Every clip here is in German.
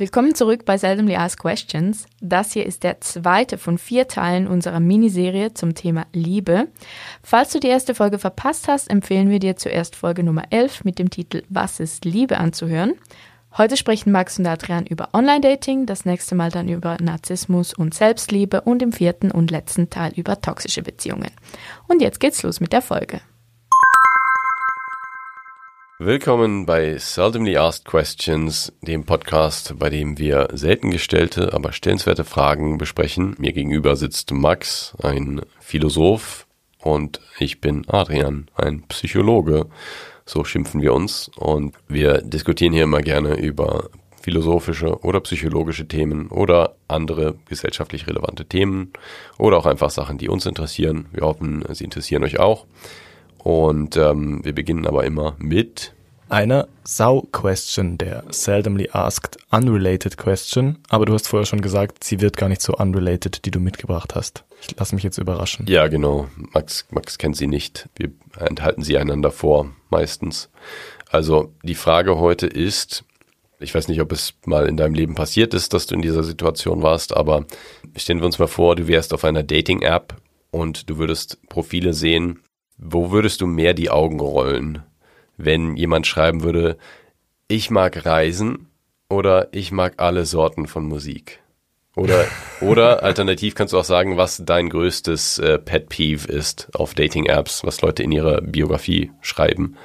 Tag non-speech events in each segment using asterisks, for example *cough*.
Willkommen zurück bei Seldomly Asked Questions. Das hier ist der zweite von vier Teilen unserer Miniserie zum Thema Liebe. Falls du die erste Folge verpasst hast, empfehlen wir dir zuerst Folge Nummer 11 mit dem Titel Was ist Liebe anzuhören. Heute sprechen Max und Adrian über Online-Dating, das nächste Mal dann über Narzissmus und Selbstliebe und im vierten und letzten Teil über toxische Beziehungen. Und jetzt geht's los mit der Folge. Willkommen bei Seldomly Asked Questions, dem Podcast, bei dem wir selten gestellte, aber stellenswerte Fragen besprechen. Mir gegenüber sitzt Max, ein Philosoph, und ich bin Adrian, ein Psychologe. So schimpfen wir uns und wir diskutieren hier immer gerne über philosophische oder psychologische Themen oder andere gesellschaftlich relevante Themen oder auch einfach Sachen, die uns interessieren. Wir hoffen, sie interessieren euch auch. Und ähm, wir beginnen aber immer mit einer Sau-Question, der seldomly asked unrelated question. Aber du hast vorher schon gesagt, sie wird gar nicht so unrelated, die du mitgebracht hast. Ich lasse mich jetzt überraschen. Ja, genau. Max, Max kennt sie nicht. Wir enthalten sie einander vor, meistens. Also die Frage heute ist, ich weiß nicht, ob es mal in deinem Leben passiert ist, dass du in dieser Situation warst, aber stellen wir uns mal vor, du wärst auf einer Dating-App und du würdest Profile sehen, wo würdest du mehr die Augen rollen? Wenn jemand schreiben würde, ich mag Reisen oder ich mag alle Sorten von Musik. Oder, *laughs* oder alternativ kannst du auch sagen, was dein größtes äh, Pet Peeve ist auf Dating-Apps, was Leute in ihrer Biografie schreiben.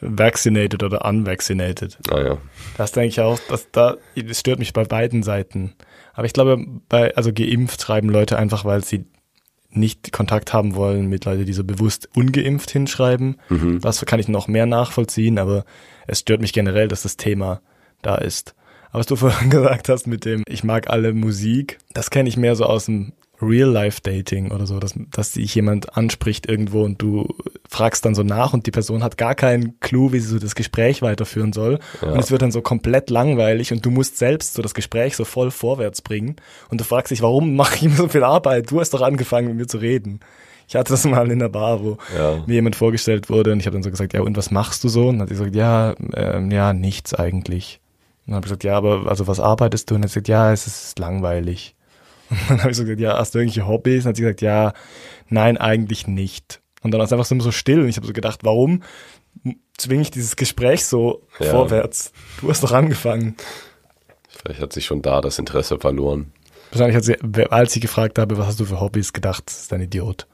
Vaccinated oder unvaccinated. Ah ja. Das denke ich auch, dass da, das stört mich bei beiden Seiten. Aber ich glaube, bei, also geimpft schreiben Leute einfach, weil sie nicht Kontakt haben wollen mit Leuten, die so bewusst ungeimpft hinschreiben. Mhm. Das kann ich noch mehr nachvollziehen, aber es stört mich generell, dass das Thema da ist. Aber was du *laughs* vorhin gesagt hast mit dem, ich mag alle Musik, das kenne ich mehr so aus dem Real-Life-Dating oder so, dass, dass sich jemand anspricht irgendwo und du fragst dann so nach und die Person hat gar keinen Clou, wie sie so das Gespräch weiterführen soll. Ja. Und es wird dann so komplett langweilig und du musst selbst so das Gespräch so voll vorwärts bringen. Und du fragst dich, warum mache ich ihm so viel Arbeit? Du hast doch angefangen, mit mir zu reden. Ich hatte das mal in der Bar, wo ja. mir jemand vorgestellt wurde und ich habe dann so gesagt, ja, und was machst du so? Und dann hat sie gesagt, ja, ähm, ja, nichts eigentlich. Und dann habe ich gesagt, ja, aber also was arbeitest du? Und er hat gesagt, ja, es ist langweilig. Und *laughs* dann habe ich so gesagt, ja, hast du irgendwelche Hobbys? Und dann hat sie gesagt, ja, nein, eigentlich nicht. Und dann war es einfach so, still und ich habe so gedacht, warum zwinge ich dieses Gespräch so ja. vorwärts? Du hast doch angefangen. Vielleicht hat sich schon da das Interesse verloren. Wahrscheinlich hat sie, als ich gefragt habe, was hast du für Hobbys, gedacht, das ist ein Idiot.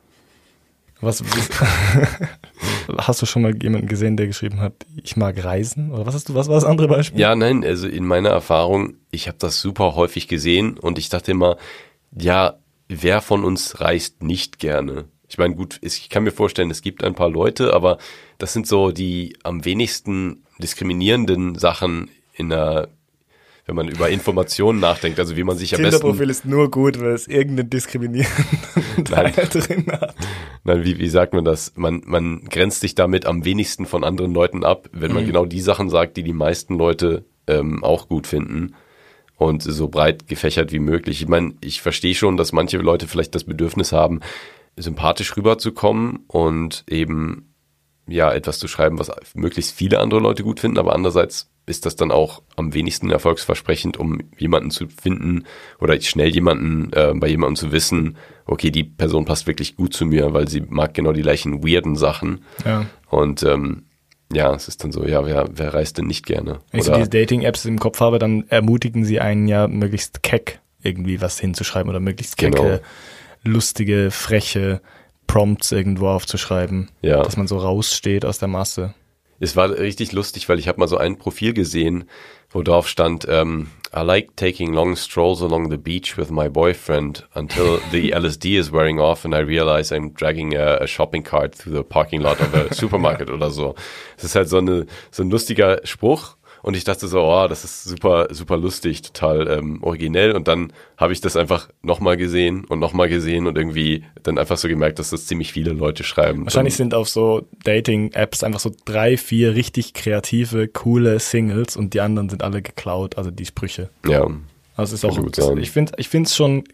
Was, *laughs* hast du schon mal jemanden gesehen, der geschrieben hat, ich mag Reisen? Oder was hast du, was war das andere Beispiel? Ja, nein, also in meiner Erfahrung, ich habe das super häufig gesehen und ich dachte immer, ja, wer von uns reist nicht gerne? Ich meine, gut, ich kann mir vorstellen, es gibt ein paar Leute, aber das sind so die am wenigsten diskriminierenden Sachen in der wenn man über Informationen nachdenkt, also wie man sich am besten... Tinder-Profil ist nur gut, weil es irgendeinen diskriminierenden *laughs* Teil drin hat. Nein, wie, wie sagt man das? Man, man grenzt sich damit am wenigsten von anderen Leuten ab, wenn man mhm. genau die Sachen sagt, die die meisten Leute ähm, auch gut finden und so breit gefächert wie möglich. Ich meine, ich verstehe schon, dass manche Leute vielleicht das Bedürfnis haben, sympathisch rüberzukommen und eben ja etwas zu schreiben, was möglichst viele andere Leute gut finden, aber andererseits ist das dann auch am wenigsten erfolgsversprechend, um jemanden zu finden oder schnell jemanden äh, bei jemandem zu wissen, okay, die Person passt wirklich gut zu mir, weil sie mag genau die gleichen weirden Sachen. Ja. Und ähm, ja, es ist dann so, ja, wer, wer reist denn nicht gerne? Wenn ich so diese Dating-Apps im Kopf habe, dann ermutigen sie einen ja möglichst keck irgendwie was hinzuschreiben oder möglichst kecke, genau. lustige, freche Prompts irgendwo aufzuschreiben, ja. dass man so raussteht aus der Masse. Es war richtig lustig, weil ich habe mal so ein Profil gesehen, wo drauf stand, ähm, I like taking long strolls along the beach with my boyfriend until the *laughs* LSD is wearing off and I realize I'm dragging a, a shopping cart through the parking lot of a *laughs* supermarket oder so. Es ist halt so, eine, so ein lustiger Spruch und ich dachte so, oh, das ist super, super lustig, total ähm, originell. Und dann habe ich das einfach nochmal gesehen und nochmal gesehen und irgendwie dann einfach so gemerkt, dass das ziemlich viele Leute schreiben. Wahrscheinlich sind auf so Dating-Apps einfach so drei, vier richtig kreative, coole Singles und die anderen sind alle geklaut, also die Sprüche. Ja. Also ist auch, gut sein. ich finde ich finde es schon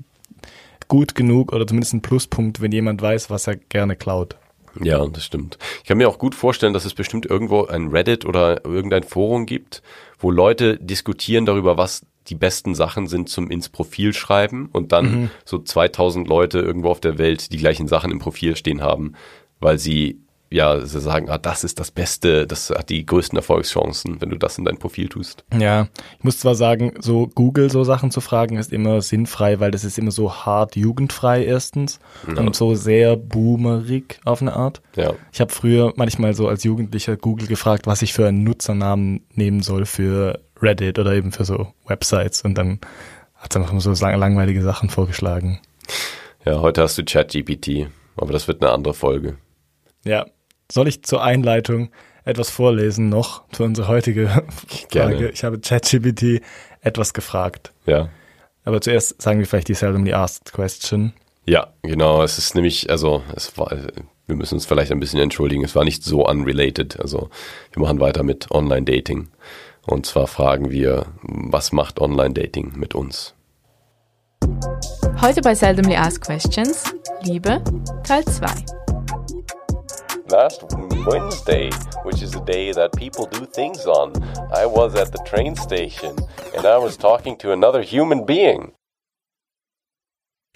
gut genug oder zumindest ein Pluspunkt, wenn jemand weiß, was er gerne klaut. Ja, das stimmt. Ich kann mir auch gut vorstellen, dass es bestimmt irgendwo ein Reddit oder irgendein Forum gibt, wo Leute diskutieren darüber, was die besten Sachen sind zum ins Profil schreiben und dann Mhm. so 2000 Leute irgendwo auf der Welt die gleichen Sachen im Profil stehen haben, weil sie ja sie sagen, ah, das ist das Beste, das hat die größten Erfolgschancen, wenn du das in dein Profil tust. Ja, ich muss zwar sagen, so Google so Sachen zu fragen ist immer sinnfrei, weil das ist immer so hart jugendfrei erstens und so sehr boomerig auf eine Art. Ja. Ich habe früher manchmal so als Jugendlicher Google gefragt, was ich für einen Nutzernamen nehmen soll für Reddit oder eben für so Websites und dann hat es einfach so lang- langweilige Sachen vorgeschlagen. Ja, heute hast du ChatGPT, aber das wird eine andere Folge. Ja, soll ich zur Einleitung etwas vorlesen noch für unsere heutige *laughs* Gerne. Frage? Ich habe ChatGPT etwas gefragt. Ja. Aber zuerst sagen wir vielleicht die seldomly asked question. Ja, genau. Es ist nämlich, also es war, wir müssen uns vielleicht ein bisschen entschuldigen. Es war nicht so unrelated. Also wir machen weiter mit Online-Dating. Und zwar fragen wir, was macht Online-Dating mit uns? Heute bei Seldomly Asked Questions Liebe Teil 2. Last Wednesday, which is a day that people do things on, I was at the train station and I was talking to another human being.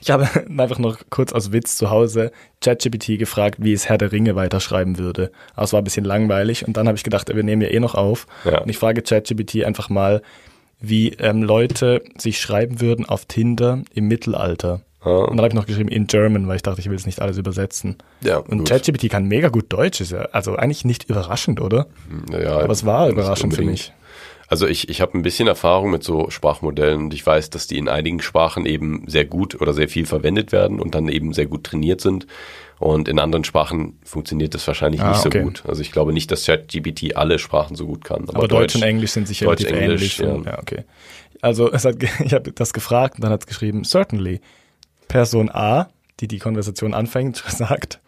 Ich habe *laughs* einfach noch kurz aus Witz zu Hause ChatGPT gefragt, wie es Herr der Ringe weiterschreiben würde. Aber es war ein bisschen langweilig und dann habe ich gedacht, wir nehmen ja eh noch auf. Ja. Und ich frage ChatGPT einfach mal, wie ähm, Leute sich schreiben würden auf Tinder im Mittelalter. Und dann habe ich noch geschrieben in German, weil ich dachte, ich will es nicht alles übersetzen. Ja, Und. ChatGPT kann mega gut Deutsch, ist ja also eigentlich nicht überraschend, oder? Ja, Aber es war überraschend für mich. Also ich, ich habe ein bisschen Erfahrung mit so Sprachmodellen und ich weiß, dass die in einigen Sprachen eben sehr gut oder sehr viel verwendet werden und dann eben sehr gut trainiert sind. Und in anderen Sprachen funktioniert das wahrscheinlich Ah, nicht so okay. gut. Also ich glaube nicht, dass ChatGPT alle Sprachen so gut kann. Aber, Aber Deutsch, und Englisch sind sicher Deutsch, Englisch, ähnlich. ja. Ja. okay. Also es hat, *laughs* ich habe das gefragt und dann hat es geschrieben, certainly. Person A, die die Konversation anfängt, *laughs* sagt,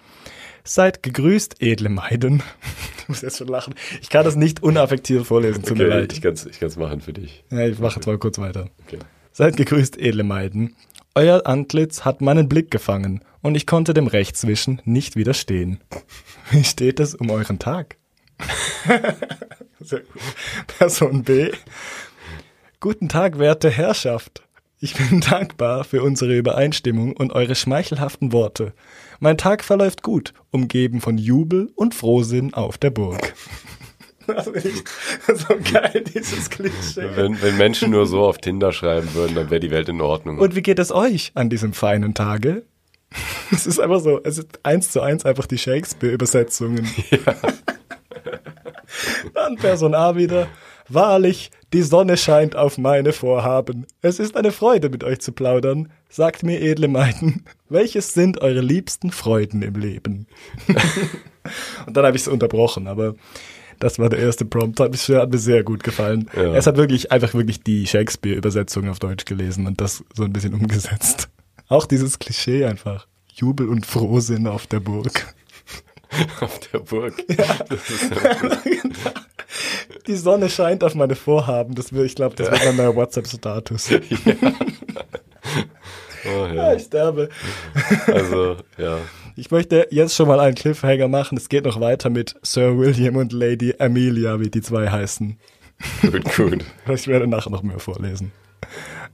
seid gegrüßt, edle Maiden. *laughs* Ich muss jetzt schon lachen. Ich kann das nicht unaffektiert vorlesen, tut mir Okay, leid. ich kann es ich kann's machen für dich. Ja, ich mache jetzt mal kurz weiter. Okay. Seid gegrüßt, edle Maiden. Euer Antlitz hat meinen Blick gefangen und ich konnte dem Rechtswischen nicht widerstehen. *laughs* Wie steht es um euren Tag? Person B. Guten Tag, werte Herrschaft. Ich bin *laughs* dankbar für unsere Übereinstimmung und eure schmeichelhaften Worte. Mein Tag verläuft gut, umgeben von Jubel und Frohsinn auf der Burg. *laughs* Das ich so geil, dieses Klischee. Wenn, wenn Menschen nur so auf Tinder schreiben würden, dann wäre die Welt in Ordnung. Und wie geht es euch an diesem feinen Tage? *laughs* Es ist einfach so, es ist eins zu eins einfach die Shakespeare-Übersetzungen. Dann Person A wieder. Wahrlich, die Sonne scheint auf meine Vorhaben. Es ist eine Freude, mit euch zu plaudern. Sagt mir, edle Maiden, welches sind eure liebsten Freuden im Leben? *laughs* Und dann habe ich es unterbrochen, aber das war der erste Prompt, hat mir, hat mir sehr gut gefallen. Ja. Es hat wirklich einfach wirklich die Shakespeare-Übersetzung auf Deutsch gelesen und das so ein bisschen umgesetzt. Auch dieses Klischee einfach. Jubel und Frohsinn auf der Burg. *laughs* auf der Burg. *laughs* Ja, *laughs* Die Sonne scheint auf meine Vorhaben. Das will, ich glaube, das wird mein neuer WhatsApp-Status. oh, Ja, ja. ich sterbe. Also, ja. Ich möchte jetzt schon mal einen Cliffhanger machen. Es geht noch weiter mit Sir William und Lady Amelia, wie die zwei heißen. Gut, gut. Ich werde nachher noch mehr vorlesen.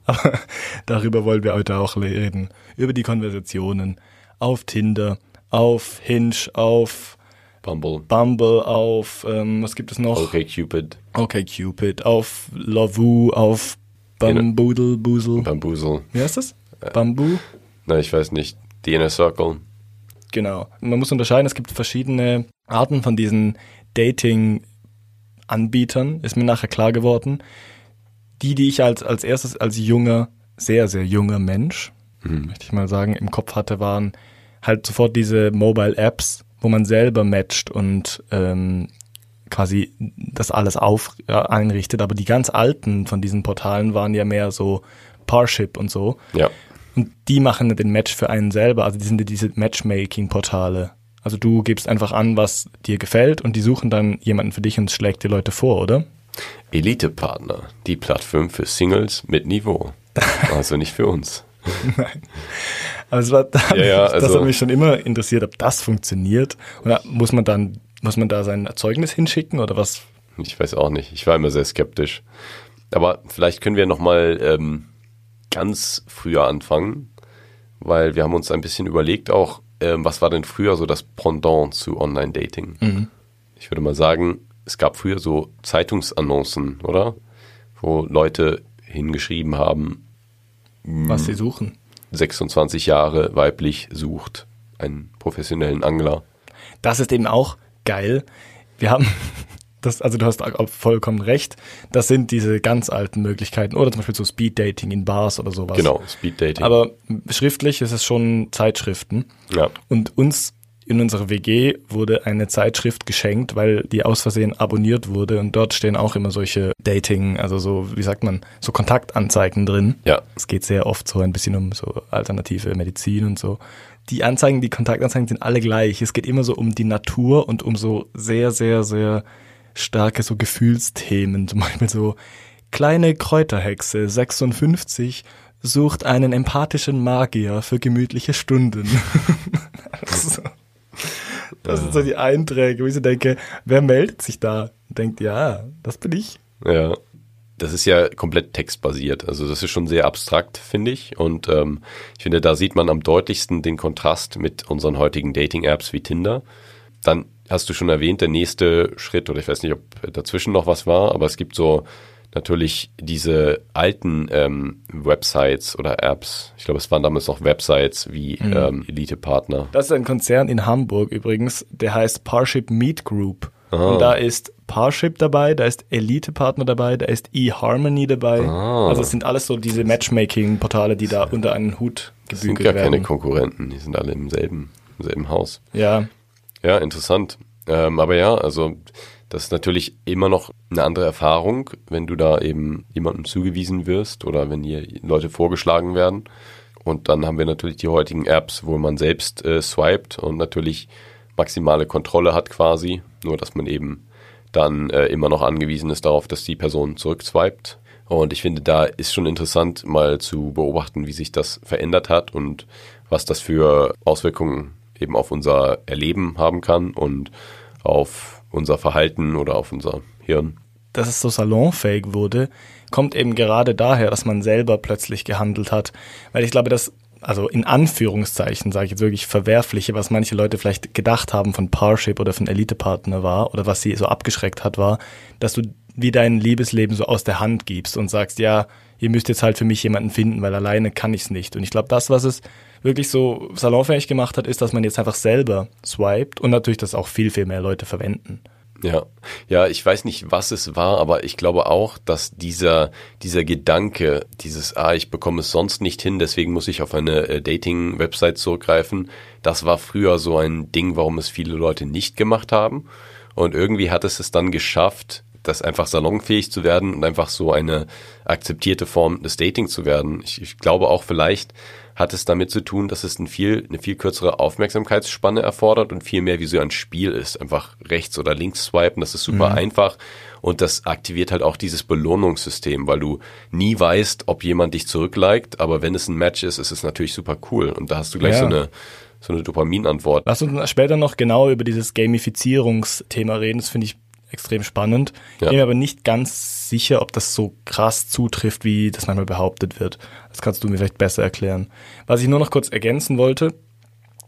Aber darüber wollen wir heute auch reden. Über die Konversationen auf Tinder, auf Hinge, auf Bumble. Bumble, auf, ähm, was gibt es noch? Okay, Cupid. Okay, Cupid, auf Lovoo, auf Bamboodle, Boozle. Bamboozle. Wie heißt das? Bamboo? Na, ich weiß nicht. The Inner Circle. Genau. Man muss unterscheiden, es gibt verschiedene Arten von diesen Dating-Anbietern, ist mir nachher klar geworden. Die, die ich als, als erstes als junger, sehr, sehr junger Mensch, möchte ich mal sagen, im Kopf hatte, waren halt sofort diese Mobile-Apps, wo man selber matcht und ähm, quasi das alles auf, äh, einrichtet. Aber die ganz alten von diesen Portalen waren ja mehr so Parship und so. Ja. Und die machen den Match für einen selber. Also die sind ja diese Matchmaking-Portale. Also du gibst einfach an, was dir gefällt und die suchen dann jemanden für dich und schlägt dir Leute vor, oder? Elite-Partner. Die Plattform für Singles mit Niveau. *laughs* Also nicht für uns. *laughs* Aber es war, Ja, ja, *laughs* das also- hat mich schon immer interessiert, ob das funktioniert. Oder muss man dann, muss man da sein Zeugnis hinschicken oder was? Ich weiß auch nicht. Ich war immer sehr skeptisch. Aber vielleicht können wir nochmal ähm, ganz früher anfangen, weil wir haben uns ein bisschen überlegt auch, ähm, was war denn früher so das Pendant zu Online-Dating? Mhm. Ich würde mal sagen, es gab früher so Zeitungsannoncen, oder? Wo Leute hingeschrieben haben, Was sie suchen. 26 Jahre weiblich sucht einen professionellen Angler. Das ist eben auch geil. Wir haben, *laughs* das, also du hast vollkommen recht, das sind diese ganz alten Möglichkeiten. Oder zum Beispiel so Speed-Dating in Bars oder sowas. Genau, Speed Dating. Aber schriftlich ist es schon Zeitschriften. ja. Und uns in unserer WG wurde eine Zeitschrift geschenkt, weil die aus Versehen abonniert wurde. Und dort stehen auch immer solche Dating, also so, wie sagt man, so Kontaktanzeigen drin. Ja. Es geht sehr oft so ein bisschen um so alternative Medizin und so. Die Anzeigen, die Kontaktanzeigen sind alle gleich. Es geht immer so um die Natur und um so sehr, sehr, sehr starke so Gefühlsthemen. Zum Beispiel so kleine Kräuterhexe 56 sucht einen empathischen Magier für gemütliche Stunden. *laughs* so. Das sind so die Einträge, wo ich so denke, wer meldet sich da? Und denkt, ja, das bin ich. Ja. Das ist ja komplett textbasiert. Also das ist schon sehr abstrakt, finde ich. Und ähm, ich finde, da sieht man am deutlichsten den Kontrast mit unseren heutigen Dating-Apps wie Tinder. Dann hast du schon erwähnt, der nächste Schritt, oder ich weiß nicht, ob dazwischen noch was war, aber es gibt so natürlich diese alten ähm, Websites oder Apps. Ich glaube, es waren damals noch Websites wie ähm, Elite-Partner. Das ist ein Konzern in Hamburg übrigens, der heißt Parship Meet Group. Und da ist Parship dabei, da ist Elite-Partner dabei, da ist eHarmony dabei. Ah. Also es sind alles so diese Matchmaking-Portale, die da unter einen Hut Das sind gebügelt gar keine werden. Konkurrenten, die sind alle im selben, im selben Haus. Ja, Ja, interessant. Ähm, aber ja, also das ist natürlich immer noch eine andere Erfahrung, wenn du da eben jemandem zugewiesen wirst oder wenn hier Leute vorgeschlagen werden. Und dann haben wir natürlich die heutigen Apps, wo man selbst äh, swiped und natürlich maximale Kontrolle hat quasi, nur dass man eben dann äh, immer noch angewiesen ist darauf, dass die Person zurückswiped. Und ich finde, da ist schon interessant, mal zu beobachten, wie sich das verändert hat und was das für Auswirkungen eben auf unser Erleben haben kann und auf unser Verhalten oder auf unser Hirn. dass es so salonfähig wurde, kommt eben gerade daher, dass man selber plötzlich gehandelt hat. Weil ich glaube, dass, also in Anführungszeichen sage ich jetzt wirklich verwerfliche, was manche Leute vielleicht gedacht haben von Parship oder von Elite-Partner war oder was sie so abgeschreckt hat, war, dass du wie dein Liebesleben so aus der Hand gibst und sagst, ja, ihr müsst jetzt halt für mich jemanden finden, weil alleine kann ich es nicht. Und ich glaube, das, was es wirklich so salonfähig gemacht hat, ist, dass man jetzt einfach selber swiped und natürlich, dass auch viel, viel mehr Leute verwenden. Ja, ja, ich weiß nicht, was es war, aber ich glaube auch, dass dieser, dieser Gedanke, dieses, ah, ich bekomme es sonst nicht hin, deswegen muss ich auf eine äh, Dating-Website zurückgreifen, das war früher so ein Ding, warum es viele Leute nicht gemacht haben. Und irgendwie hat es es dann geschafft, das einfach salonfähig zu werden und einfach so eine akzeptierte Form des Dating zu werden. Ich, ich glaube auch vielleicht hat es damit zu tun, dass es ein viel, eine viel kürzere Aufmerksamkeitsspanne erfordert und viel mehr wie so ein Spiel ist. Einfach rechts oder links swipen, das ist super einfach. Und das aktiviert halt auch dieses Belohnungssystem, weil du nie weißt, ob jemand dich zurückliked, aber wenn es ein Match ist, ist es natürlich super cool. Und da hast du gleich Ja. so eine, so eine Dopaminantwort. Lass uns später noch genau über dieses Gamifizierungsthema reden. Das finde ich extrem spannend. Ja. Ich bin mir aber nicht ganz sicher, ob das so krass zutrifft, wie das manchmal behauptet wird. Das kannst du mir vielleicht besser erklären. Was ich nur noch kurz ergänzen wollte,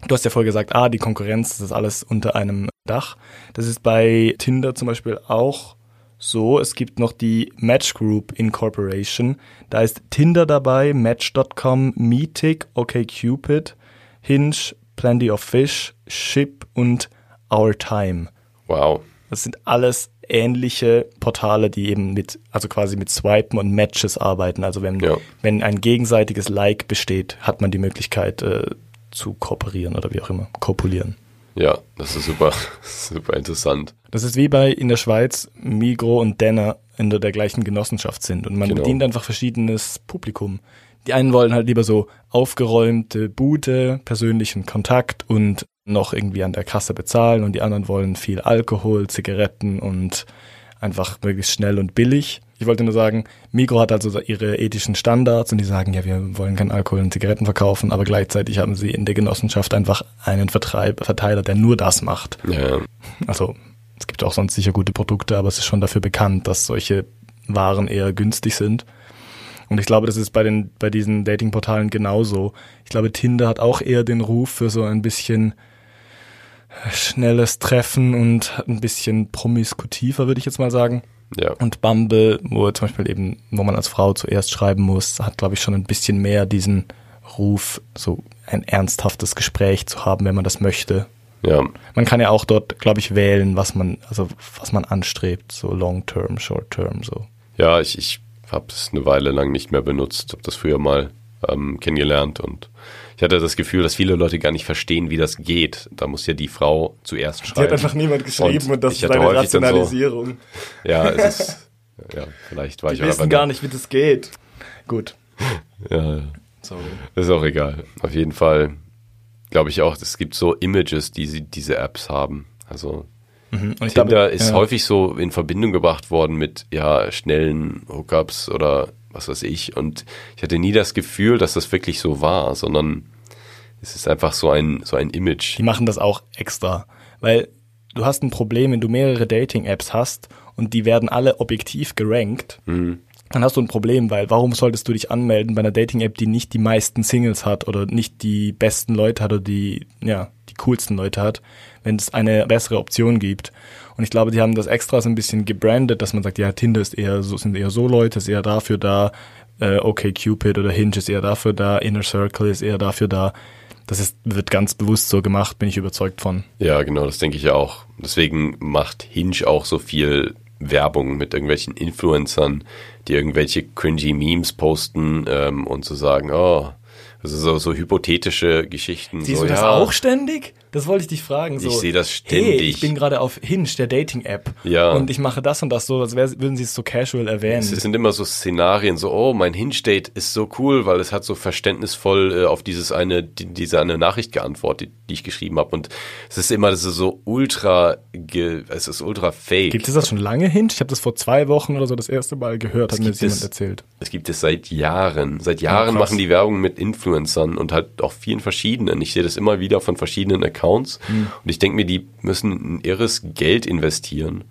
du hast ja vorher gesagt, ah, die Konkurrenz, das ist alles unter einem Dach. Das ist bei Tinder zum Beispiel auch so. Es gibt noch die Match Group Incorporation. Da ist Tinder dabei, Match.com, Meetic, OkCupid, Hinge, Plenty of Fish, Ship und Our Time. Wow. Das sind alles ähnliche Portale, die eben mit, also quasi mit Swipen und Matches arbeiten. Also wenn, Ja. wenn ein gegenseitiges Like besteht, hat man die Möglichkeit äh, zu kooperieren oder wie auch immer, kopulieren. Ja, das ist super, *laughs* super interessant. Das ist wie bei in der Schweiz Migro und Denner in der, der gleichen Genossenschaft sind und man Genau. bedient einfach verschiedenes Publikum. Die einen wollen halt lieber so aufgeräumte Bude, persönlichen Kontakt und noch irgendwie an der Kasse bezahlen und die anderen wollen viel Alkohol, Zigaretten und einfach möglichst schnell und billig. Ich wollte nur sagen, Migro hat also ihre ethischen Standards und die sagen, ja, wir wollen keinen Alkohol und Zigaretten verkaufen, aber gleichzeitig haben sie in der Genossenschaft einfach einen Vertreib, Verteiler, der nur das macht. Ja, Also es gibt auch sonst sicher gute Produkte, aber es ist schon dafür bekannt, dass solche Waren eher günstig sind. Und ich glaube, das ist bei den, bei diesen Datingportalen genauso. Ich glaube, Tinder hat auch eher den Ruf für so ein bisschen schnelles Treffen und ein bisschen promiskutiver, würde ich jetzt mal sagen. Ja. Und Bumble, wo zum Beispiel eben, wo man als Frau zuerst schreiben muss, hat, glaube ich, schon ein bisschen mehr diesen Ruf, so ein ernsthaftes Gespräch zu haben, wenn man das möchte. Ja. Man kann ja auch dort, glaube ich, wählen, was man, also was man anstrebt, so long term, short term, so. Ja, ich, ich habe es eine Weile lang nicht mehr benutzt, habe das früher mal ähm, kennengelernt und ich hatte das Gefühl, dass viele Leute gar nicht verstehen, wie das geht. Da muss ja die Frau zuerst schreiben. Die hat einfach niemand geschrieben und, Und das ist eine dann so- Rationalisierung. *laughs* Ja, es ist, ja, vielleicht war Die ich auch wissen einfach gar nicht, wie das geht. Gut. *laughs* Ja, Sorry. ist auch egal. Auf jeden Fall glaube ich auch, es gibt so Images, die sie, diese Apps haben. Also ich Tinder glaube, ist ja. häufig so in Verbindung gebracht worden mit ja schnellen Hookups oder was weiß ich. Und ich hatte nie das Gefühl, dass das wirklich so war, sondern es ist einfach so ein so ein Image. Die machen das auch extra. Weil du hast ein Problem, wenn du mehrere Dating-Apps hast und die werden alle objektiv gerankt, dann hast du ein Problem, weil warum solltest du dich anmelden bei einer Dating-App, die nicht die meisten Singles hat oder nicht die besten Leute hat oder die, ja, die coolsten Leute hat, wenn es eine bessere Option gibt. Und ich glaube, die haben das extra so ein bisschen gebrandet, dass man sagt, ja, Tinder ist eher so, sind eher so Leute, ist eher dafür da, äh, okay, Cupid oder Hinge ist eher dafür da, Inner Circle ist eher dafür da. Das ist, wird ganz bewusst so gemacht, bin ich überzeugt von. Ja, genau, das denke ich auch. Deswegen macht Hinge auch so viel Werbung mit irgendwelchen Influencern, die irgendwelche cringy Memes posten ähm, und zu sagen, oh, also so, so hypothetische Geschichten. Siehst so, du das ja, auch ständig? Das wollte ich dich fragen. So, Ich sehe das Hey, ständig. ich bin gerade auf Hinge, der Dating-App. Ja. Und ich mache das und das so, als wär, würden sie es so casual erwähnen. Es sind immer so Szenarien, so, oh, mein Hinge-Date ist so cool, weil es hat so verständnisvoll äh, auf dieses eine, die, diese eine Nachricht geantwortet, die ich geschrieben habe. Und es ist immer, das ist so ultra, ge, es ist ultra fake. Gibt es das schon lange Hinge? Ich habe das vor zwei Wochen oder so das erste Mal gehört, hat mir das jemand es- erzählt. Es gibt es seit Jahren. Seit Jahren krass. machen die Werbung mit Influencern und halt auch vielen verschiedenen. Ich sehe das immer wieder von verschiedenen Accounts. Hm. Und ich denke mir, die müssen ein irres Geld investieren.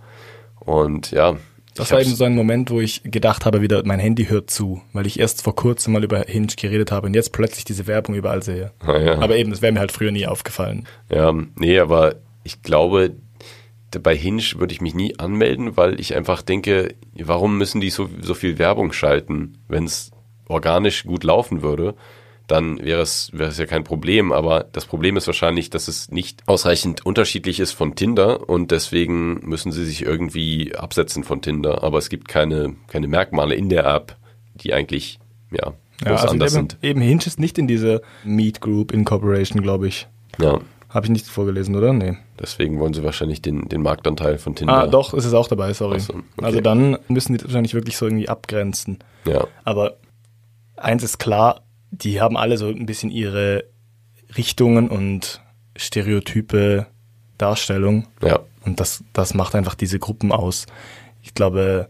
Und ja. Das war eben so ein Moment, wo ich gedacht habe, wieder, mein Handy hört zu, weil ich erst vor kurzem mal über Hinge geredet habe und jetzt plötzlich diese Werbung überall sehe. Ah, ja. Aber eben, das wäre mir halt früher nie aufgefallen. Ja, nee, aber ich glaube, bei Hinge würde ich mich nie anmelden, weil ich einfach denke, warum müssen die so, so viel Werbung schalten? Wenn es organisch gut laufen würde, dann wäre es, wäre es ja kein Problem. Aber das Problem ist wahrscheinlich, dass es nicht ausreichend unterschiedlich ist von Tinder und deswegen müssen sie sich irgendwie absetzen von Tinder. Aber es gibt keine, keine Merkmale in der App, die eigentlich, ja, Ja, also anders eben, sind. eben Hinge ist nicht in diese Meet Group Incorporation, glaube ich. Ja, Habe ich nicht vorgelesen, oder? Nee. deswegen wollen sie wahrscheinlich den, den Marktanteil von Tinder. Ah, doch, ist es auch dabei, sorry. Ach so, okay. Also dann müssen die das wahrscheinlich wirklich so irgendwie abgrenzen. Ja, Aber eins ist klar, die haben alle so ein bisschen ihre Richtungen und stereotype Darstellung. ja. Und das, das macht einfach diese Gruppen aus. Ich glaube,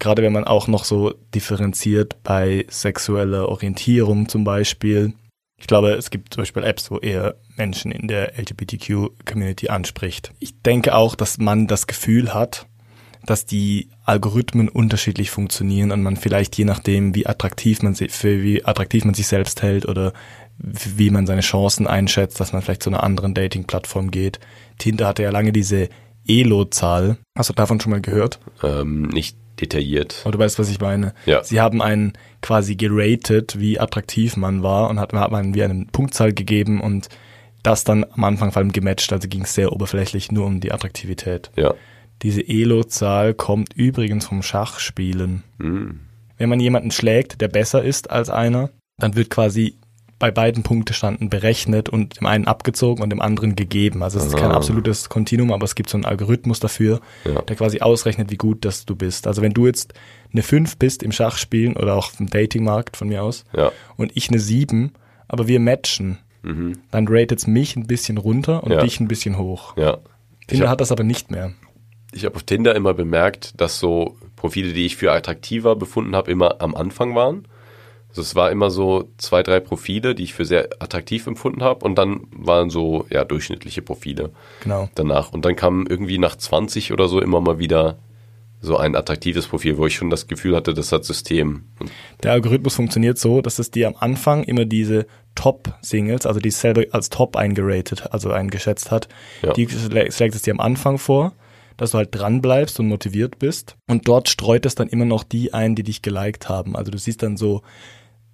gerade wenn man auch noch so differenziert bei sexueller Orientierung zum Beispiel. Ich glaube, es gibt zum Beispiel Apps, wo eher Menschen in der LGBTQ-Community anspricht. Ich denke auch, dass man das Gefühl hat, dass die Algorithmen unterschiedlich funktionieren und man vielleicht je nachdem, wie attraktiv man sich, für wie attraktiv man sich selbst hält oder wie man seine Chancen einschätzt, dass man vielleicht zu einer anderen Dating-Plattform geht. Tinder hatte ja lange diese Elo-Zahl. Hast du davon schon mal gehört? ähm, nicht detailliert. Aber du weißt, was ich meine. Ja. Sie haben einen quasi geratet, wie attraktiv man war und hat, hat man wie eine Punktzahl gegeben und das dann am Anfang vor allem gematcht, also ging es sehr oberflächlich nur um die Attraktivität. Ja. Diese Elo-Zahl kommt übrigens vom Schachspielen. Hm. Wenn man jemanden schlägt, der besser ist als einer, dann wird quasi bei beiden Punktestanden berechnet und dem einen abgezogen und dem anderen gegeben. Also es ist kein Ah. absolutes Kontinuum, aber es gibt so einen Algorithmus dafür, Ja. der quasi ausrechnet, wie gut das du bist. Also wenn du jetzt eine 5 bist im Schachspielen oder auch im Datingmarkt von mir aus Ja. und ich eine 7, aber wir matchen, Mhm. dann ratet's mich ein bisschen runter und Ja. dich ein bisschen hoch. Ja. Tinder hat das aber nicht mehr. Ich hab auf Tinder immer bemerkt, dass so Profile, die ich für attraktiver befunden habe, immer am Anfang waren. Also es war immer so zwei, drei Profile, die ich für sehr attraktiv empfunden habe und dann waren so ja durchschnittliche Profile Genau. danach. Und dann kamen irgendwie nach 20 oder so immer mal wieder so ein attraktives Profil, wo ich schon das Gefühl hatte, das hat System. Der Algorithmus funktioniert so, dass es dir am Anfang immer diese Top-Singles, also die selber als Top eingeratet, also eingeschätzt hat, Ja. die schlä- schlägt es dir am Anfang vor, dass du halt dran bleibst und motiviert bist. Und dort streut es dann immer noch die ein, die dich geliked haben. Also du siehst dann so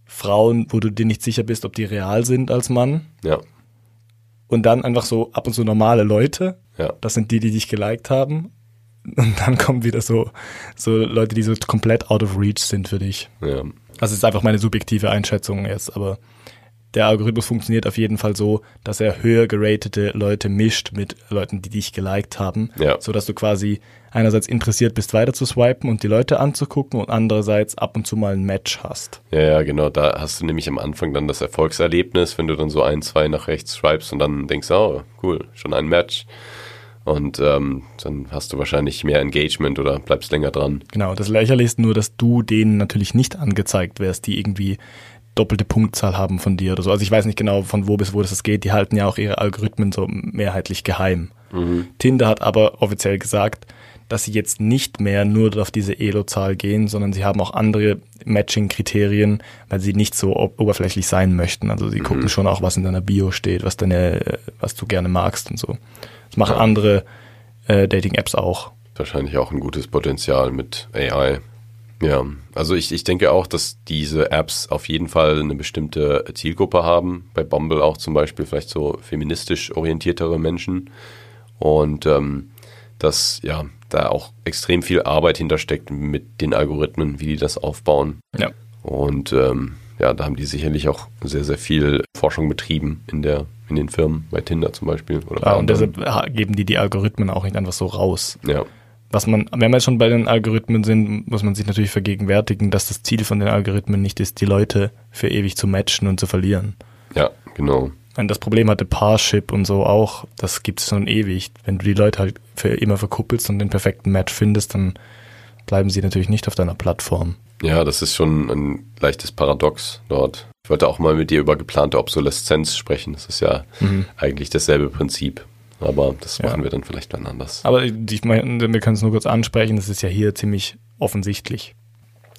Frauen, wo du dir nicht sicher bist, ob die real sind als Mann. ja, Und dann einfach so ab und zu normale Leute. ja, Das sind die, die dich geliked haben. Und dann kommen wieder so, so Leute, die so komplett out of reach sind für dich. ja. Also es ist einfach meine subjektive Einschätzung jetzt, aber der Algorithmus funktioniert auf jeden Fall so, dass er höher geratete Leute mischt mit Leuten, die dich geliked haben, Ja. so dass du quasi einerseits interessiert bist, weiter zu swipen und die Leute anzugucken und andererseits ab und zu mal ein Match hast. Ja, ja, genau. Da hast du nämlich am Anfang dann das Erfolgserlebnis, wenn du dann so ein, zwei nach rechts swipest und dann denkst, oh, cool, schon ein Match. Und ähm, dann hast du wahrscheinlich mehr Engagement oder bleibst länger dran. Genau, das Lächerliche ist nur, dass du denen natürlich nicht angezeigt wärst, die irgendwie doppelte Punktzahl haben von dir oder so. Also ich weiß nicht genau, von wo bis wo das geht. Die halten ja auch ihre Algorithmen so mehrheitlich geheim. Tinder hat aber offiziell gesagt, dass sie jetzt nicht mehr nur auf diese Elo-Zahl gehen, sondern sie haben auch andere Matching-Kriterien, weil sie nicht so ob- oberflächlich sein möchten. Also sie gucken schon auch, was in deiner Bio steht, was deine, was du gerne magst und so. Das machen Ja. andere äh, Dating-Apps auch. Wahrscheinlich auch ein gutes Potenzial mit AI. Ja, also ich, ich denke auch, dass diese Apps auf jeden Fall eine bestimmte Zielgruppe haben. Bei Bumble auch zum Beispiel vielleicht so feministisch orientiertere Menschen. Und ähm, dass ja da auch extrem viel Arbeit hintersteckt mit den Algorithmen, wie die das aufbauen. Ja. Und ähm, ja, da haben die sicherlich auch sehr, sehr viel Forschung betrieben in der in den Firmen, bei Tinder zum Beispiel. Oder bei Ja, und deshalb ha- geben die die Algorithmen auch nicht einfach so raus. ja, Was man, wenn wir jetzt schon bei den Algorithmen sind, muss man sich natürlich vergegenwärtigen, dass das Ziel von den Algorithmen nicht ist, die Leute für ewig zu matchen und zu verlieren. ja, genau. Und das Problem hatte Parship und so auch, das gibt es schon ewig. Wenn du die Leute halt für immer verkuppelst und den perfekten Match findest, dann bleiben sie natürlich nicht auf deiner Plattform. Ja, das ist schon ein leichtes Paradox dort. Ich wollte auch mal mit dir über geplante Obsoleszenz sprechen. Das ist ja eigentlich dasselbe Prinzip. Aber das Ja. machen wir dann vielleicht wann anders. Aber ich meine, wir können es nur kurz ansprechen, das ist ja hier ziemlich offensichtlich.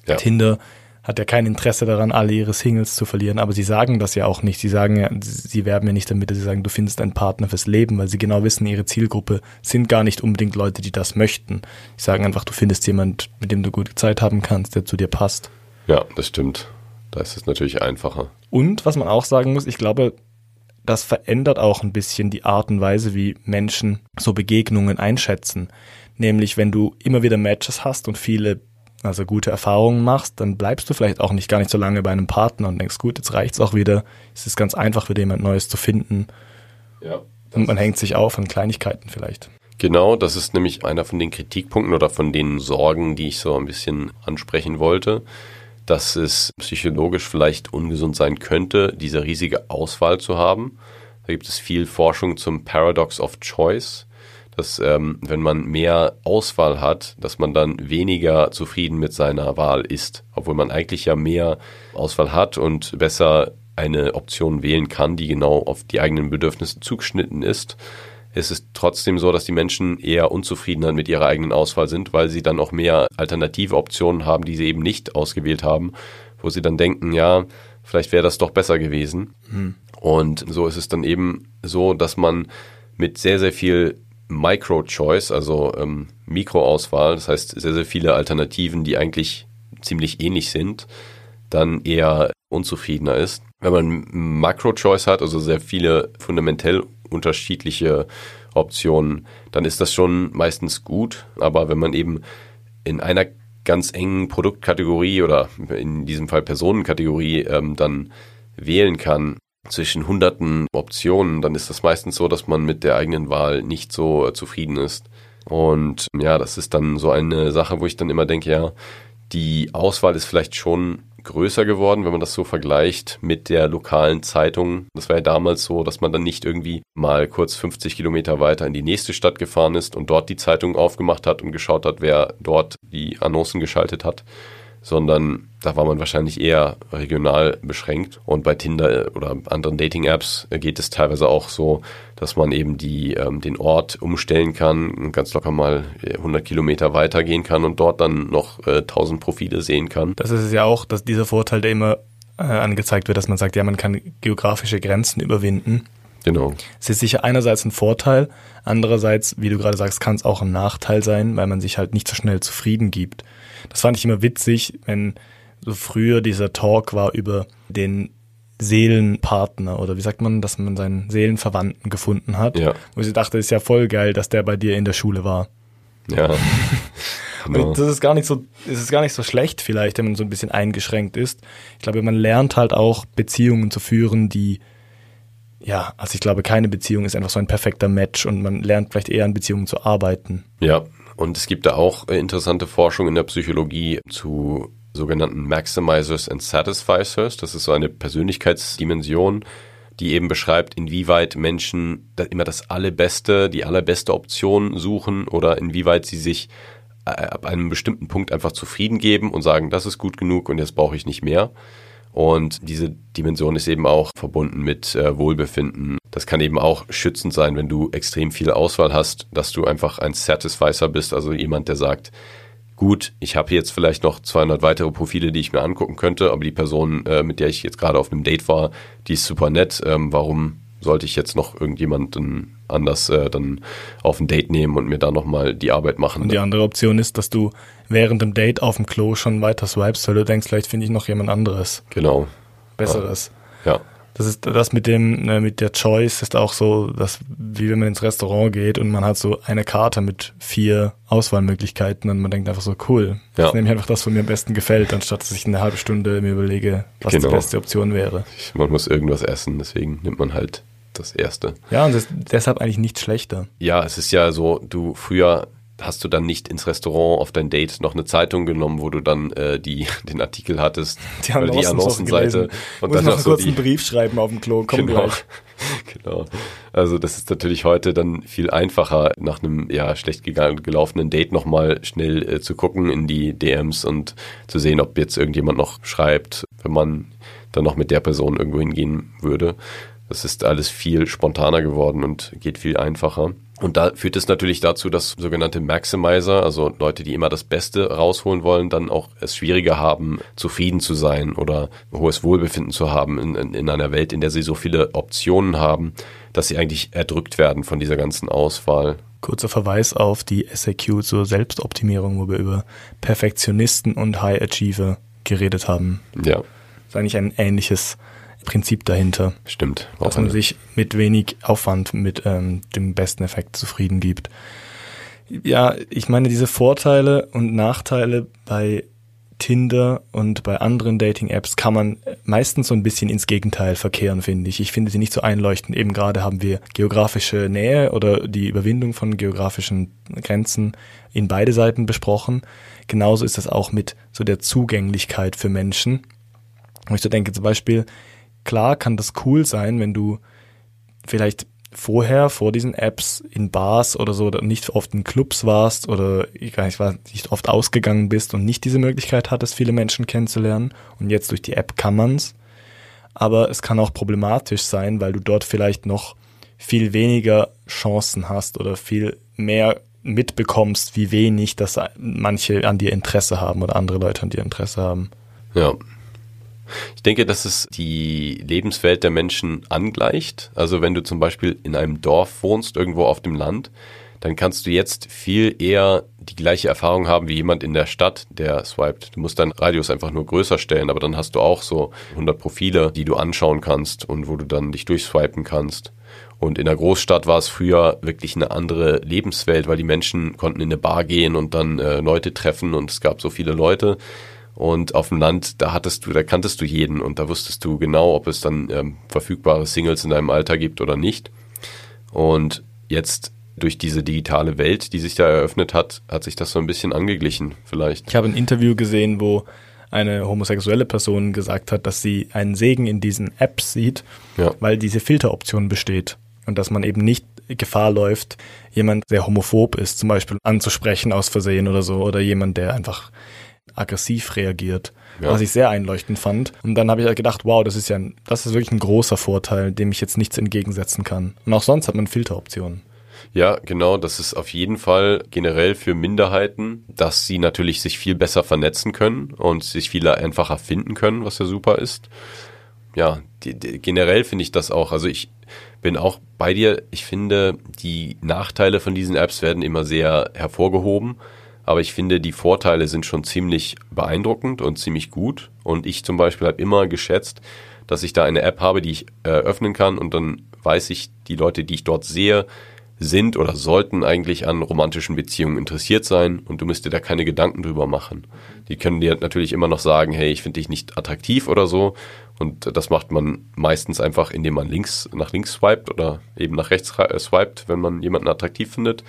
Ja. Tinder hat ja kein Interesse daran, alle ihre Singles zu verlieren, aber sie sagen das ja auch nicht. Sie sagen ja, sie werben ja nicht damit, dass sie sagen, du findest einen Partner fürs Leben, weil sie genau wissen, ihre Zielgruppe sind gar nicht unbedingt Leute, die das möchten. Sie sagen einfach, du findest jemand, mit dem du gute Zeit haben kannst, der zu dir passt. Ja, das stimmt. Da ist es natürlich einfacher. Und was man auch sagen muss, ich glaube, das verändert auch ein bisschen die Art und Weise, wie Menschen so Begegnungen einschätzen. Nämlich, wenn du immer wieder Matches hast und viele, also gute Erfahrungen machst, dann bleibst du vielleicht auch nicht gar nicht so lange bei einem Partner und denkst, gut, jetzt reicht's auch wieder. Es ist ganz einfach, wieder jemand Neues zu finden. Ja. Und man hängt sich auf an Kleinigkeiten vielleicht. Genau, das ist nämlich einer von den Kritikpunkten oder von den Sorgen, die ich so ein bisschen ansprechen wollte, dass es psychologisch vielleicht ungesund sein könnte, diese riesige Auswahl zu haben. Da gibt es viel Forschung zum Paradox of Choice, dass ähm, wenn man mehr Auswahl hat, dass man dann weniger zufrieden mit seiner Wahl ist, obwohl man eigentlich ja mehr Auswahl hat und besser eine Option wählen kann, die genau auf die eigenen Bedürfnisse zugeschnitten ist es ist trotzdem so, dass die Menschen eher unzufriedener mit ihrer eigenen Auswahl sind, weil sie dann auch mehr alternative Optionen haben, die sie eben nicht ausgewählt haben, wo sie dann denken, ja, vielleicht wäre das doch besser gewesen. Und so ist es dann eben so, dass man mit sehr, sehr viel Micro-Choice, also ähm, Mikroauswahl, das heißt sehr, sehr viele Alternativen, die eigentlich ziemlich ähnlich sind, dann eher unzufriedener ist. Wenn man Macro-Choice hat, also sehr viele fundamentell unterschiedliche Optionen, dann ist das schon meistens gut. Aber wenn man eben in einer ganz engen Produktkategorie oder in diesem Fall Personenkategorie ähm, dann wählen kann zwischen hunderten Optionen, dann ist das meistens so, dass man mit der eigenen Wahl nicht so äh, zufrieden ist. Und ja, das ist dann so eine Sache, wo ich dann immer denke, ja, die Auswahl ist vielleicht schon größer geworden, wenn man das so vergleicht mit der lokalen Zeitung. Das war ja damals so, dass man dann nicht irgendwie mal kurz 50 Kilometer weiter in die nächste Stadt gefahren ist und dort die Zeitung aufgemacht hat und geschaut hat, wer dort die Annoncen geschaltet hat, sondern da war man wahrscheinlich eher regional beschränkt. Und bei Tinder oder anderen Dating-Apps geht es teilweise auch so, dass man eben die, ähm, den Ort umstellen kann und ganz locker mal 100 Kilometer weitergehen kann und dort dann noch äh, 1000 Profile sehen kann. Das ist es ja auch, dass dieser Vorteil, der immer äh, angezeigt wird, dass man sagt, ja, man kann geografische Grenzen überwinden. Genau. Es ist sicher einerseits ein Vorteil, andererseits, wie du gerade sagst, kann es auch ein Nachteil sein, weil man sich halt nicht so schnell zufrieden gibt. Das fand ich immer witzig, wenn so früher dieser Talk war über den Seelenpartner oder wie sagt man, dass man seinen Seelenverwandten gefunden hat. Ja. Wo ich dachte, ist ja voll geil, dass der bei dir in der Schule war. Ja. *laughs* genau. Das ist gar nicht so, es ist gar nicht so schlecht vielleicht, wenn man so ein bisschen eingeschränkt ist. Ich glaube, man lernt halt auch Beziehungen zu führen, die ja, also ich glaube, keine Beziehung ist einfach so ein perfekter Match und man lernt vielleicht eher an Beziehungen zu arbeiten. Ja, und es gibt da auch äh, interessante Forschung in der Psychologie zu sogenannten Maximizers and Satisficers. Das ist so eine Persönlichkeitsdimension, die eben beschreibt, inwieweit Menschen immer das allerbeste, die allerbeste Option suchen oder inwieweit sie sich äh, ab einem bestimmten Punkt einfach zufrieden geben und sagen, das ist gut genug und jetzt brauche ich nicht mehr. Und diese Dimension ist eben auch verbunden mit äh, Wohlbefinden. Das kann eben auch schützend sein, wenn du extrem viel Auswahl hast, dass du einfach ein Satisficer bist, also jemand, der sagt, gut, ich habe jetzt vielleicht noch 200 weitere Profile, die ich mir angucken könnte, aber die Person, äh, mit der ich jetzt gerade auf einem Date war, die ist super nett. Ähm, warum sollte ich jetzt noch irgendjemanden anders äh, dann auf ein Date nehmen und mir da nochmal die Arbeit machen? Und die andere Option ist, dass du während dem Date auf dem Klo schon weiter swipes, weil du denkst, vielleicht finde ich noch jemand anderes. Genau. Besseres. Ja. Das ist das mit dem, äh, mit der Choice ist auch so, dass, wie wenn man ins Restaurant geht und man hat so eine Karte mit vier Auswahlmöglichkeiten und man denkt einfach so, cool. Ja. Jetzt nehme ich einfach das, was mir am besten gefällt, anstatt dass ich eine halbe Stunde mir überlege, was Genau. die beste Option wäre. Man muss irgendwas essen, deswegen nimmt man halt das Erste. Ja, und das ist deshalb eigentlich nicht schlechter. Ja, es ist ja so, du früher hast du dann nicht ins Restaurant auf dein Date noch eine Zeitung genommen, wo du dann äh, die *laughs* den Artikel hattest, Die oder die Annoncenseite und Muss dann noch noch so kurz die einen Brief schreiben auf dem Klo, komm genau. gleich. *laughs* genau. Also das ist natürlich heute dann viel einfacher, nach einem ja schlecht gelaufenen Date nochmal schnell äh, zu gucken in die DMs und zu sehen, ob jetzt irgendjemand noch schreibt, wenn man dann noch mit der Person irgendwo hingehen würde. Das ist alles viel spontaner geworden und geht viel einfacher. Und da führt es natürlich dazu, dass sogenannte Maximizer, also Leute, die immer das Beste rausholen wollen, dann auch es schwieriger haben, zufrieden zu sein oder hohes Wohlbefinden zu haben in, in, in einer Welt, in der sie so viele Optionen haben, dass sie eigentlich erdrückt werden von dieser ganzen Auswahl. Kurzer Verweis auf die SAQ zur Selbstoptimierung, wo wir über Perfektionisten und High Achiever geredet haben. Ja, Das ist eigentlich ein ähnliches Prinzip dahinter, stimmt. dass man sich mit wenig Aufwand mit ähm, dem besten Effekt zufrieden gibt. Ja, ich meine, diese Vorteile und Nachteile bei Tinder und bei anderen Dating-Apps kann man meistens so ein bisschen ins Gegenteil verkehren, finde ich. Ich finde sie nicht so einleuchtend. Eben gerade haben wir geografische Nähe oder die Überwindung von geografischen Grenzen in beide Seiten besprochen. Genauso ist das auch mit so der Zugänglichkeit für Menschen. Und ich so denke zum Beispiel, klar kann das cool sein, wenn du vielleicht vorher, vor diesen Apps in Bars oder so oder nicht oft in Clubs warst oder ich weiß nicht, nicht oft ausgegangen bist und nicht diese Möglichkeit hattest, viele Menschen kennenzulernen und jetzt durch die App kann man's. Aber es kann auch problematisch sein, weil du dort vielleicht noch viel weniger Chancen hast oder viel mehr mitbekommst, wie wenig das manche an dir Interesse haben oder andere Leute an dir Interesse haben. Ja. Ich denke, dass es die Lebenswelt der Menschen angleicht. Also wenn du zum Beispiel in einem Dorf wohnst, irgendwo auf dem Land, dann kannst du jetzt viel eher die gleiche Erfahrung haben wie jemand in der Stadt, der swiped. Du musst deinen Radius einfach nur größer stellen, aber dann hast du auch so 100 Profile, die du anschauen kannst und wo du dann dich durchswipen kannst. Und in der Großstadt war es früher wirklich eine andere Lebenswelt, weil die Menschen konnten in eine Bar gehen und dann äh, Leute treffen und es gab so viele Leute. Und auf dem Land, da hattest du, da kanntest du jeden und da wusstest du genau, ob es dann ähm, verfügbare Singles in deinem Alter gibt oder nicht. Und jetzt durch diese digitale Welt, die sich da eröffnet hat, hat sich das so ein bisschen angeglichen, vielleicht. Ich habe ein Interview gesehen, wo eine homosexuelle Person gesagt hat, dass sie einen Segen in diesen Apps sieht, Ja. weil diese Filteroption besteht und dass man eben nicht Gefahr läuft, jemand, der homophob ist, zum Beispiel anzusprechen aus Versehen oder so, oder jemand, der einfach aggressiv reagiert, ja. was ich sehr einleuchtend fand. Und dann habe ich halt gedacht, wow, das ist ja, ein, das ist wirklich ein großer Vorteil, dem ich jetzt nichts entgegensetzen kann. Und auch sonst hat man Filteroptionen. Ja, genau, das ist auf jeden Fall generell für Minderheiten, dass sie natürlich sich viel besser vernetzen können und sich viel einfacher finden können, was ja super ist. Ja, die, die, generell finde ich das auch, also ich bin auch bei dir, ich finde, die Nachteile von diesen Apps werden immer sehr hervorgehoben, aber ich finde, die Vorteile sind schon ziemlich beeindruckend und ziemlich gut und ich zum Beispiel habe immer geschätzt, dass ich da eine App habe, die ich äh, öffnen kann und dann weiß ich, die Leute, die ich dort sehe, sind oder sollten eigentlich an romantischen Beziehungen interessiert sein und du musst dir da keine Gedanken drüber machen. Die können dir natürlich immer noch sagen, hey, ich finde dich nicht attraktiv oder so und das macht man meistens einfach, indem man links nach links swiped oder eben nach rechts äh, swiped, wenn man jemanden attraktiv findet.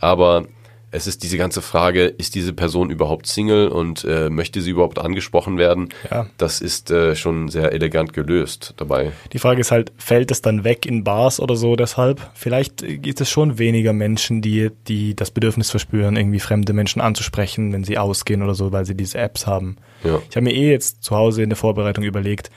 Aber es ist diese ganze Frage, ist diese Person überhaupt Single und äh, möchte sie überhaupt angesprochen werden? Ja. Das ist äh, schon sehr elegant gelöst dabei. Die Frage ist halt, fällt es dann weg in Bars oder so deshalb? Vielleicht gibt es schon weniger Menschen, die, die das Bedürfnis verspüren, irgendwie fremde Menschen anzusprechen, wenn sie ausgehen oder so, weil sie diese Apps haben. Ja. Ich habe mir eh jetzt zu Hause in der Vorbereitung überlegt,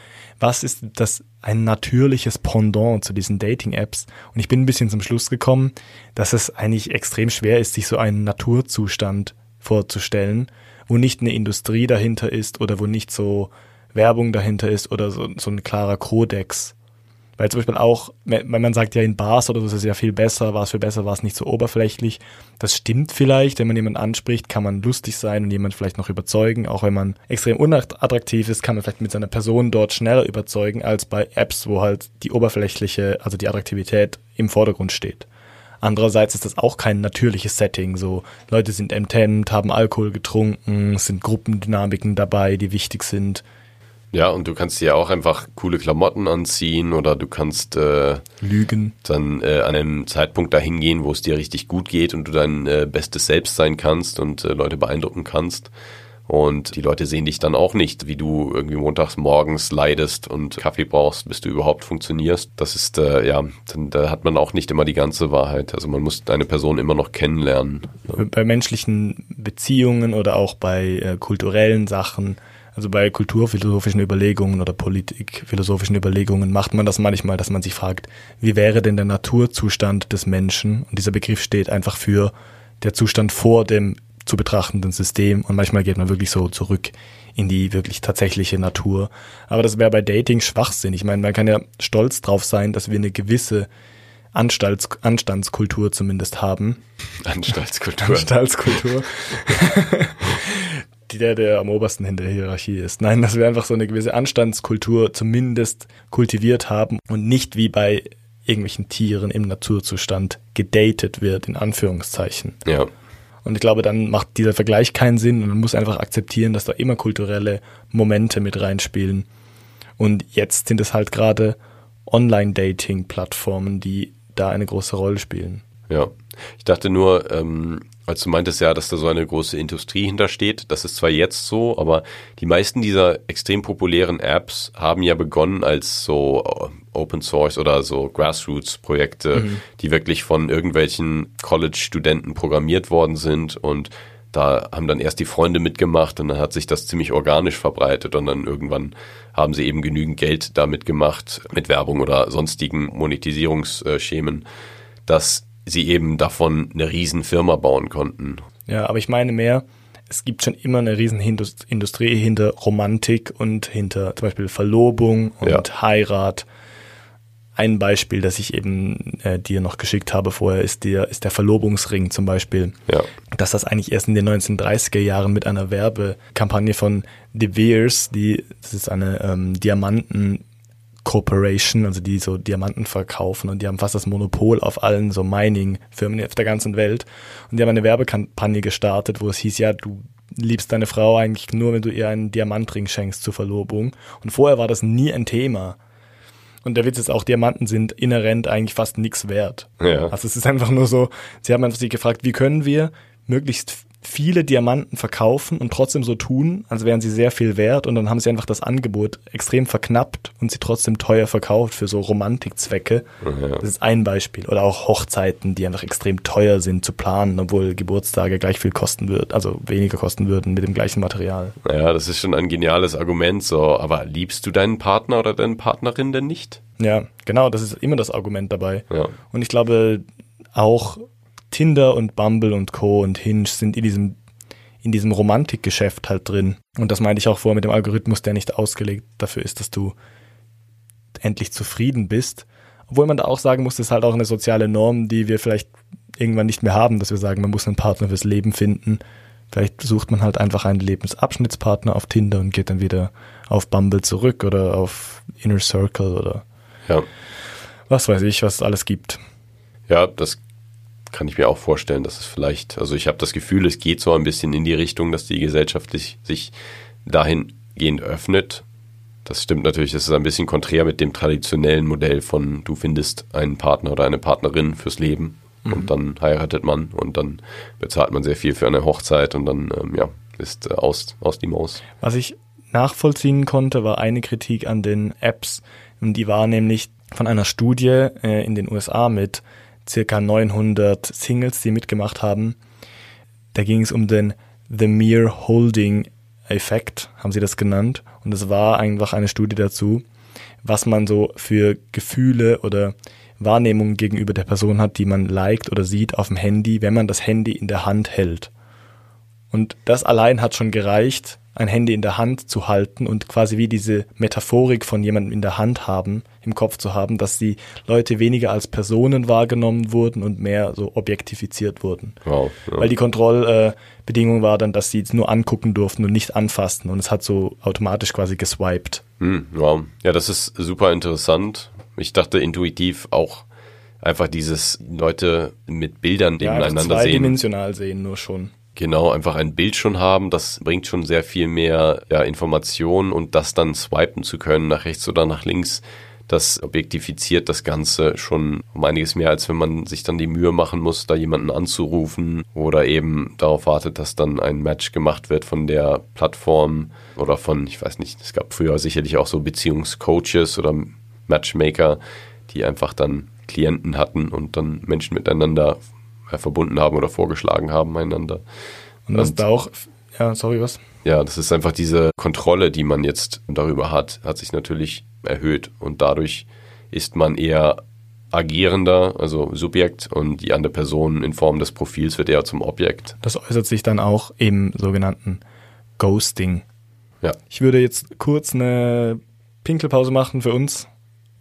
was ist das ein natürliches Pendant zu diesen Dating-Apps? Und ich bin ein bisschen zum Schluss gekommen, dass es eigentlich extrem schwer ist, sich so einen Naturzustand vorzustellen, wo nicht eine Industrie dahinter ist oder wo nicht so Werbung dahinter ist oder so, so ein klarer Kodex. Weil zum Beispiel auch, wenn man sagt ja in Bars oder so ist es ja viel besser, war es viel besser, war es nicht so oberflächlich. Das stimmt vielleicht, wenn man jemanden anspricht, kann man lustig sein und jemand vielleicht noch überzeugen. Auch wenn man extrem unattraktiv ist, kann man vielleicht mit seiner Person dort schneller überzeugen als bei Apps, wo halt die oberflächliche, also die Attraktivität im Vordergrund steht. Andererseits ist das auch kein natürliches Setting. So Leute sind enthemmt, haben Alkohol getrunken, sind Gruppendynamiken dabei, die wichtig sind. Ja, und du kannst dir auch einfach coole Klamotten anziehen oder du kannst äh, lügen. Dann äh, an einem Zeitpunkt dahin gehen, wo es dir richtig gut geht und du dein äh, bestes Selbst sein kannst und äh, Leute beeindrucken kannst. Und die Leute sehen dich dann auch nicht, wie du irgendwie montags morgens leidest und Kaffee brauchst, bis du überhaupt funktionierst. Das ist, äh, ja, dann, da hat man auch nicht immer die ganze Wahrheit. Also man muss eine Person immer noch kennenlernen. Bei menschlichen Beziehungen oder auch bei äh, kulturellen Sachen also bei kulturphilosophischen Überlegungen oder politikphilosophischen Überlegungen macht man das manchmal, dass man sich fragt, wie wäre denn der Naturzustand des Menschen? Und dieser Begriff steht einfach für der Zustand vor dem zu betrachtenden System. Und manchmal geht man wirklich so zurück in die wirklich tatsächliche Natur. Aber das wäre bei Dating Schwachsinn. Ich meine, man kann ja stolz drauf sein, dass wir eine gewisse Anstalts Anstandskultur zumindest haben. Anstaltskultur. Anstaltskultur. *laughs* der, der am obersten in der Hierarchie ist. Nein, dass wir einfach so eine gewisse Anstandskultur zumindest kultiviert haben und nicht wie bei irgendwelchen Tieren im Naturzustand gedatet wird, in Anführungszeichen. Ja. Und ich glaube, dann macht dieser Vergleich keinen Sinn und man muss einfach akzeptieren, dass da immer kulturelle Momente mit reinspielen. Und jetzt sind es halt gerade Online-Dating-Plattformen, die da eine große Rolle spielen. Ja, ich dachte nur, ähm, als du meintest ja, dass da so eine große Industrie hintersteht, das ist zwar jetzt so, aber die meisten dieser extrem populären Apps haben ja begonnen als so äh, Open Source oder so Grassroots-Projekte, mhm. die wirklich von irgendwelchen College-Studenten programmiert worden sind und da haben dann erst die Freunde mitgemacht und dann hat sich das ziemlich organisch verbreitet und dann irgendwann haben sie eben genügend Geld damit gemacht, mit Werbung oder sonstigen Monetisierungsschemen, dass sie eben davon eine Riesenfirma bauen konnten. Ja, aber ich meine mehr, es gibt schon immer eine Riesenindustrie hinter Romantik und hinter zum Beispiel Verlobung und ja. Heirat. Ein Beispiel, das ich eben äh, dir noch geschickt habe vorher, ist der, ist der Verlobungsring zum Beispiel. Ja. Dass das eigentlich erst in den 1930er Jahren mit einer Werbekampagne von De Beers, die, das ist eine ähm, Diamanten Corporation, also die so Diamanten verkaufen und die haben fast das Monopol auf allen so Mining-Firmen auf der ganzen Welt. Und die haben eine Werbekampagne gestartet, wo es hieß, ja, du liebst deine Frau eigentlich nur, wenn du ihr einen Diamantring schenkst zur Verlobung. Und vorher war das nie ein Thema. Und der Witz ist auch, Diamanten sind inhärent eigentlich fast nichts wert. Ja. Also es ist einfach nur so, sie haben einfach sich gefragt, wie können wir möglichst viele Diamanten verkaufen und trotzdem so tun, als wären sie sehr viel wert und dann haben sie einfach das Angebot extrem verknappt und sie trotzdem teuer verkauft für so Romantikzwecke. Ja. Das ist ein Beispiel. Oder auch Hochzeiten, die einfach extrem teuer sind zu planen, obwohl Geburtstage gleich viel kosten wird, also weniger kosten würden mit dem gleichen Material. Naja, das ist schon ein geniales Argument so, aber liebst du deinen Partner oder deine Partnerin denn nicht? Ja, genau, das ist immer das Argument dabei. Ja. Und ich glaube auch Tinder und Bumble und Co. und Hinge sind in diesem, in diesem Romantikgeschäft halt drin. Und das meinte ich auch vor mit dem Algorithmus, der nicht ausgelegt dafür ist, dass du endlich zufrieden bist. Obwohl man da auch sagen muss, das ist halt auch eine soziale Norm, die wir vielleicht irgendwann nicht mehr haben, dass wir sagen, man muss einen Partner fürs Leben finden. Vielleicht sucht man halt einfach einen Lebensabschnittspartner auf Tinder und geht dann wieder auf Bumble zurück oder auf Inner Circle oder ja. was weiß ich, was es alles gibt. Ja, das kann ich mir auch vorstellen, dass es vielleicht, also ich habe das Gefühl, es geht so ein bisschen in die Richtung, dass die Gesellschaft sich, sich dahingehend öffnet. Das stimmt natürlich, das ist ein bisschen konträr mit dem traditionellen Modell von du findest einen Partner oder eine Partnerin fürs Leben mhm. und dann heiratet man und dann bezahlt man sehr viel für eine Hochzeit und dann ähm, ja, ist äh, aus, aus die Maus. Was ich nachvollziehen konnte, war eine Kritik an den Apps und die war nämlich von einer Studie äh, in den USA mit circa 900 Singles, die mitgemacht haben. Da ging es um den The Mere Holding Effekt, haben sie das genannt. Und es war einfach eine Studie dazu, was man so für Gefühle oder Wahrnehmungen gegenüber der Person hat, die man liked oder sieht auf dem Handy, wenn man das Handy in der Hand hält. Und das allein hat schon gereicht, ein Handy in der Hand zu halten und quasi wie diese Metaphorik von jemandem in der Hand haben, im Kopf zu haben, dass die Leute weniger als Personen wahrgenommen wurden und mehr so objektifiziert wurden. Wow, ja. Weil die Kontrollbedingung äh, war dann, dass sie es nur angucken durften und nicht anfassen und es hat so automatisch quasi geswiped. Hm, wow. Ja, das ist super interessant. Ich dachte intuitiv auch einfach dieses Leute mit Bildern nebeneinander ja, zweidimensional sehen. Zweidimensional sehen nur schon. Genau, einfach ein Bild schon haben, das bringt schon sehr viel mehr ja, Informationen und das dann swipen zu können nach rechts oder nach links, das objektifiziert das Ganze schon um einiges mehr, als wenn man sich dann die Mühe machen muss, da jemanden anzurufen oder eben darauf wartet, dass dann ein Match gemacht wird von der Plattform oder von, ich weiß nicht, es gab früher sicherlich auch so Beziehungscoaches oder Matchmaker, die einfach dann Klienten hatten und dann Menschen miteinander äh, verbunden haben oder vorgeschlagen haben einander. Und was da auch, ja, sorry, was? Ja, das ist einfach diese Kontrolle, die man jetzt darüber hat, hat sich natürlich erhöht und dadurch ist man eher agierender, also Subjekt und die andere Person in Form des Profils wird eher zum Objekt. Das äußert sich dann auch im sogenannten Ghosting. Ja. Ich würde jetzt kurz eine Pinkelpause machen für uns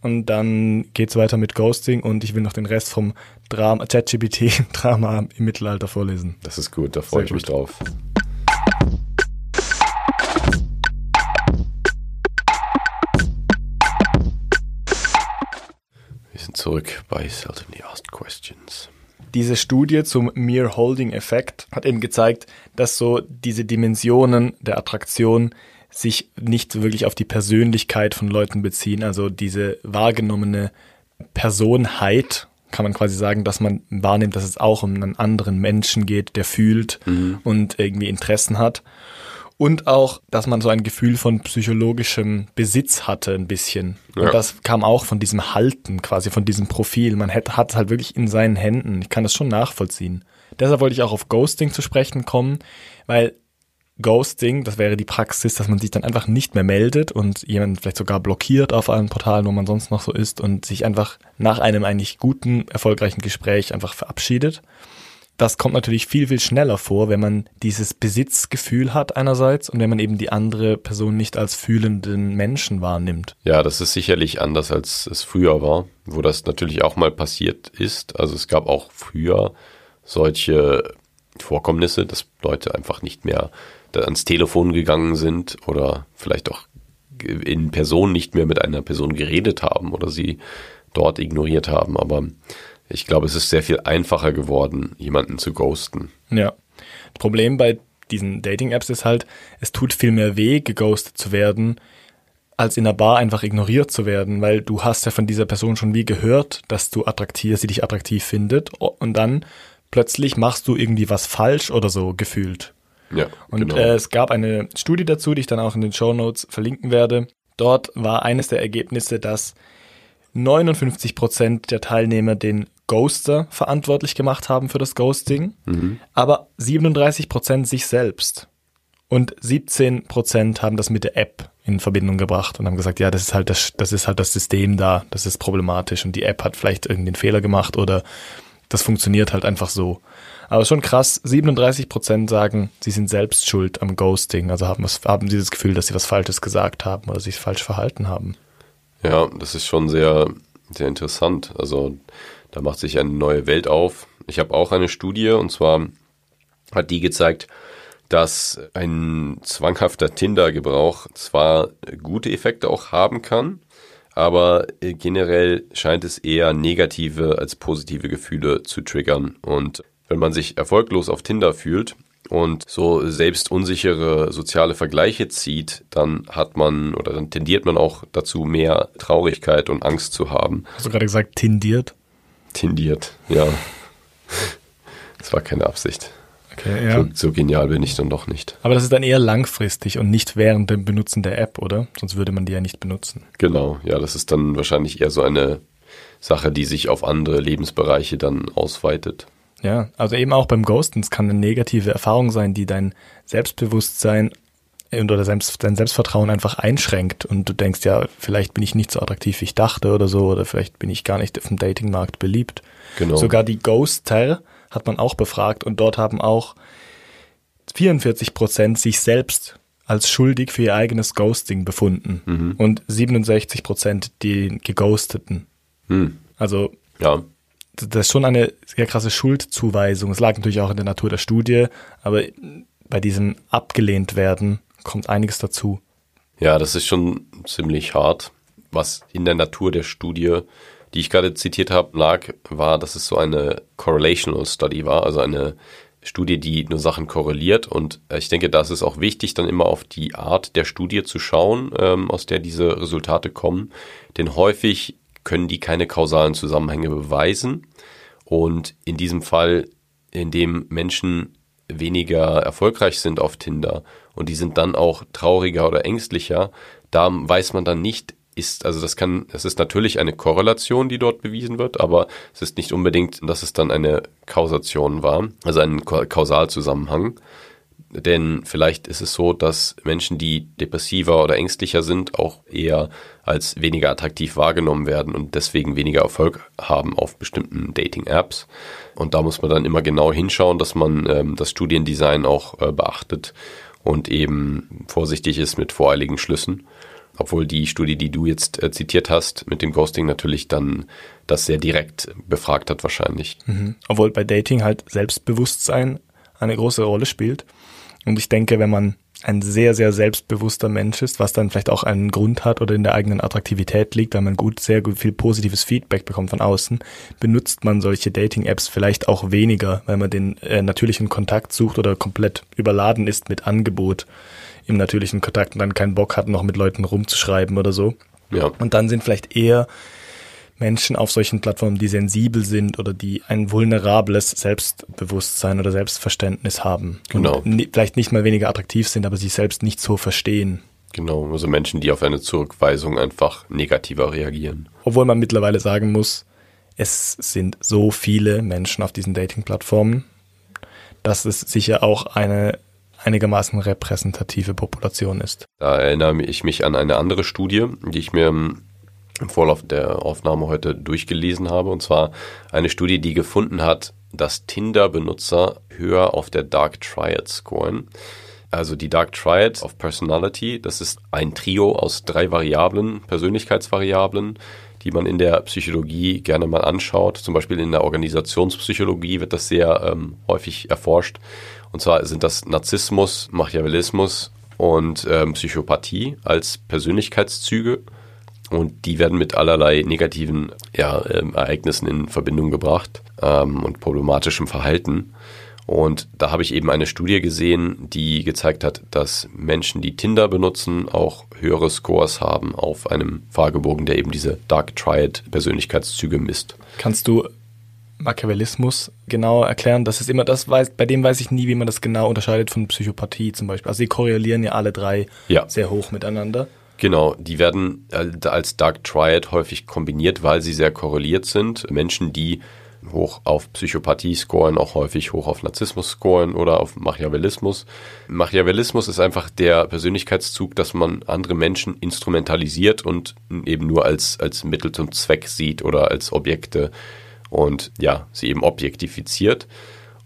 und dann geht's weiter mit Ghosting und ich will noch den Rest vom *laughs* Drama, ChatGPT-Drama im Mittelalter vorlesen. Das ist gut, da freue ich gut. mich drauf. Wir sind zurück bei Seldomly Asked Questions. Diese Studie zum Mere Holding Effekt hat eben gezeigt, dass so diese Dimensionen der Attraktion sich nicht wirklich auf die Persönlichkeit von Leuten beziehen, also diese wahrgenommene Personheit, kann man quasi sagen, dass man wahrnimmt, dass es auch um einen anderen Menschen geht, der fühlt mhm. und irgendwie Interessen hat. Und auch, dass man so ein Gefühl von psychologischem Besitz hatte, ein bisschen. Ja. Und das kam auch von diesem Halten, quasi von diesem Profil. Man hat, hat es halt wirklich in seinen Händen. Ich kann das schon nachvollziehen. Deshalb wollte ich auch auf Ghosting zu sprechen kommen, weil Ghosting, das wäre die Praxis, dass man sich dann einfach nicht mehr meldet und jemanden vielleicht sogar blockiert auf allen Portalen, wo man sonst noch so ist und sich einfach nach einem eigentlich guten, erfolgreichen Gespräch einfach verabschiedet. Das kommt natürlich viel, viel schneller vor, wenn man dieses Besitzgefühl hat einerseits und wenn man eben die andere Person nicht als fühlenden Menschen wahrnimmt. Ja, das ist sicherlich anders, als es früher war, wo das natürlich auch mal passiert ist. Also es gab auch früher solche Vorkommnisse, dass Leute einfach nicht mehr ans Telefon gegangen sind oder vielleicht auch in Person nicht mehr mit einer Person geredet haben oder sie dort ignoriert haben. Aber ich glaube, es ist sehr viel einfacher geworden, jemanden zu ghosten. Ja. Problem bei diesen Dating-Apps ist halt, es tut viel mehr weh, geghostet zu werden, als in der Bar einfach ignoriert zu werden, weil du hast ja von dieser Person schon wie gehört, dass du attraktiv, sie dich attraktiv findet und dann plötzlich machst du irgendwie was falsch oder so gefühlt. Ja, Und genau. äh, es gab eine Studie dazu, die ich dann auch in den Show Notes verlinken werde. Dort war eines der Ergebnisse, dass 59 Prozent der Teilnehmer den Ghoster verantwortlich gemacht haben für das Ghosting, aber 37 Prozent sich selbst. Und 17 Prozent haben das mit der App in Verbindung gebracht und haben gesagt, ja, das ist halt das, das ist halt das System da, das ist problematisch und die App hat vielleicht irgendeinen Fehler gemacht oder das funktioniert halt einfach so. Aber schon krass, 37 Prozent sagen, sie sind selbst schuld am Ghosting, also haben, was, haben sie das Gefühl, dass sie was Falsches gesagt haben oder sich falsch verhalten haben. Ja, das ist schon sehr, sehr interessant. Also da macht sich eine neue Welt auf. Ich habe auch eine Studie und zwar hat die gezeigt, dass ein zwanghafter Tinder-Gebrauch zwar gute Effekte auch haben kann, aber äh, generell scheint es eher negative als positive Gefühle zu triggern. Und wenn man sich erfolglos auf Tinder fühlt und so selbst unsichere soziale Vergleiche zieht, dann hat man oder dann tendiert man auch dazu, mehr Traurigkeit und Angst zu haben. Hast du gerade gesagt, tindiert? Tendiert, ja. Das war keine Absicht. Okay, ja. So, so genial bin ich dann doch nicht. Aber das ist dann eher langfristig und nicht während dem Benutzen der App, oder? Sonst würde man die ja nicht benutzen. Genau, ja, das ist dann wahrscheinlich eher so eine Sache, die sich auf andere Lebensbereiche dann ausweitet. Ja, also eben auch beim Ghosten, es kann eine negative Erfahrung sein, die dein Selbstbewusstsein und oder selbst, dein Selbstvertrauen einfach einschränkt und du denkst, ja, vielleicht bin ich nicht so attraktiv, wie ich dachte oder so, oder vielleicht bin ich gar nicht auf dem Datingmarkt beliebt. Genau. Sogar die Ghoster hat man auch befragt und dort haben auch 44 Prozent sich selbst als schuldig für ihr eigenes Ghosting befunden und 67 Prozent die Geghosteten. Hm. Also Ja, das ist schon eine sehr krasse Schuldzuweisung. Es lag natürlich auch in der Natur der Studie, aber bei diesem abgelehnt werden kommt einiges dazu. Ja, das ist schon ziemlich hart. Was in der Natur der Studie, die ich gerade zitiert habe, lag, war, dass es so eine Correlational Study war, also eine Studie, die nur Sachen korreliert. Und ich denke, da ist es auch wichtig, dann immer auf die Art der Studie zu schauen, ähm, aus der diese Resultate kommen. Denn häufig können die keine kausalen Zusammenhänge beweisen. Und in diesem Fall, in dem Menschen weniger erfolgreich sind auf Tinder und die sind dann auch trauriger oder ängstlicher, da weiß man dann nicht, ist, also das kann, es ist natürlich eine Korrelation, die dort bewiesen wird, aber es ist nicht unbedingt, dass es dann eine Kausation war, also ein Ka- Kausalzusammenhang. Denn vielleicht ist es so, dass Menschen, die depressiver oder ängstlicher sind, auch eher als weniger attraktiv wahrgenommen werden und deswegen weniger Erfolg haben auf bestimmten Dating-Apps. Und da muss man dann immer genau hinschauen, dass man ähm, das Studiendesign auch äh, beachtet und eben vorsichtig ist mit voreiligen Schlüssen. Obwohl die Studie, die du jetzt äh, zitiert hast, mit dem Ghosting natürlich dann das sehr direkt befragt hat wahrscheinlich. Obwohl bei Dating halt Selbstbewusstsein eine große Rolle spielt. Und ich denke, wenn man ein sehr, sehr selbstbewusster Mensch ist, was dann vielleicht auch einen Grund hat oder in der eigenen Attraktivität liegt, weil man gut, sehr gut viel positives Feedback bekommt von außen, benutzt man solche Dating-Apps vielleicht auch weniger, weil man den äh, natürlichen Kontakt sucht oder komplett überladen ist mit Angebot im natürlichen Kontakt und dann keinen Bock hat, noch mit Leuten rumzuschreiben oder so. Ja, Und dann sind vielleicht eher Menschen auf solchen Plattformen, die sensibel sind oder die ein vulnerables Selbstbewusstsein oder Selbstverständnis haben. Genau. Vielleicht nicht mal weniger attraktiv sind, aber sich selbst nicht so verstehen. genau. Also Menschen, die auf eine Zurückweisung einfach negativer reagieren. Obwohl man mittlerweile sagen muss, es sind so viele Menschen auf diesen Dating-Plattformen, dass es sicher auch eine einigermaßen repräsentative Population ist. Da erinnere ich mich an eine andere Studie, die ich mir im Vorlauf der Aufnahme heute durchgelesen habe. Und zwar eine Studie, die gefunden hat, dass Tinder-Benutzer höher auf der Dark Triad scoren. Also die Dark Triad of Personality, das ist ein Trio aus drei Variablen, Persönlichkeitsvariablen, die man in der Psychologie gerne mal anschaut. Zum Beispiel in der Organisationspsychologie wird das sehr ähm, häufig erforscht. Und zwar sind das Narzissmus, Machiavellismus und ähm, Psychopathie als Persönlichkeitszüge. Und die werden mit allerlei negativen ja, ähm, Ereignissen in Verbindung gebracht ähm, und problematischem Verhalten. Und da habe ich eben eine Studie gesehen, die gezeigt hat, dass Menschen, die Tinder benutzen, auch höhere Scores haben auf einem Fragebogen, der eben diese Dark Triad Persönlichkeitszüge misst. Kannst du Machiavellismus genau erklären. Das ist immer das, weiß, bei dem weiß ich nie, wie man das genau unterscheidet von Psychopathie zum Beispiel. Also sie korrelieren ja alle drei Ja. sehr hoch miteinander. Genau, die werden als Dark Triad häufig kombiniert, weil sie sehr korreliert sind. Menschen, die hoch auf Psychopathie scoren, auch häufig hoch auf Narzissmus scoren oder auf Machiavellismus. Machiavellismus ist einfach der Persönlichkeitszug, dass man andere Menschen instrumentalisiert und eben nur als, als Mittel zum Zweck sieht oder als Objekte und ja, sie eben objektifiziert.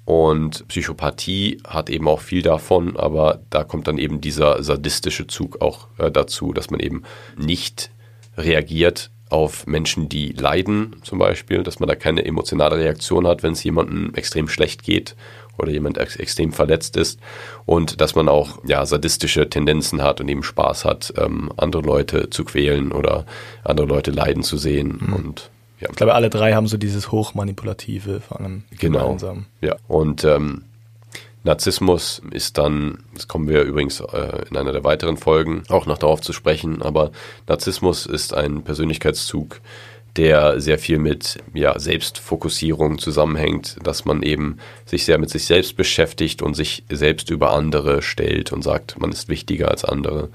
Und Psychopathie hat eben auch viel davon, aber da kommt dann eben dieser sadistische Zug auch äh, dazu, dass man eben nicht reagiert auf Menschen, die leiden, zum Beispiel, dass man da keine emotionale Reaktion hat, wenn es jemandem extrem schlecht geht oder jemand ex extrem verletzt ist. Und dass man auch ja sadistische Tendenzen hat und eben Spaß hat, ähm, andere Leute zu quälen oder andere Leute leiden zu sehen und ja. Ich glaube, alle drei haben so dieses Hochmanipulative vor allem Genau. gemeinsam. Ja, und ähm, Narzissmus ist dann, das kommen wir übrigens äh, in einer der weiteren Folgen auch noch darauf zu sprechen, aber Narzissmus ist ein Persönlichkeitszug, der sehr viel mit ja, Selbstfokussierung zusammenhängt, dass man eben sich sehr mit sich selbst beschäftigt und sich selbst über andere stellt und sagt, man ist wichtiger als andere.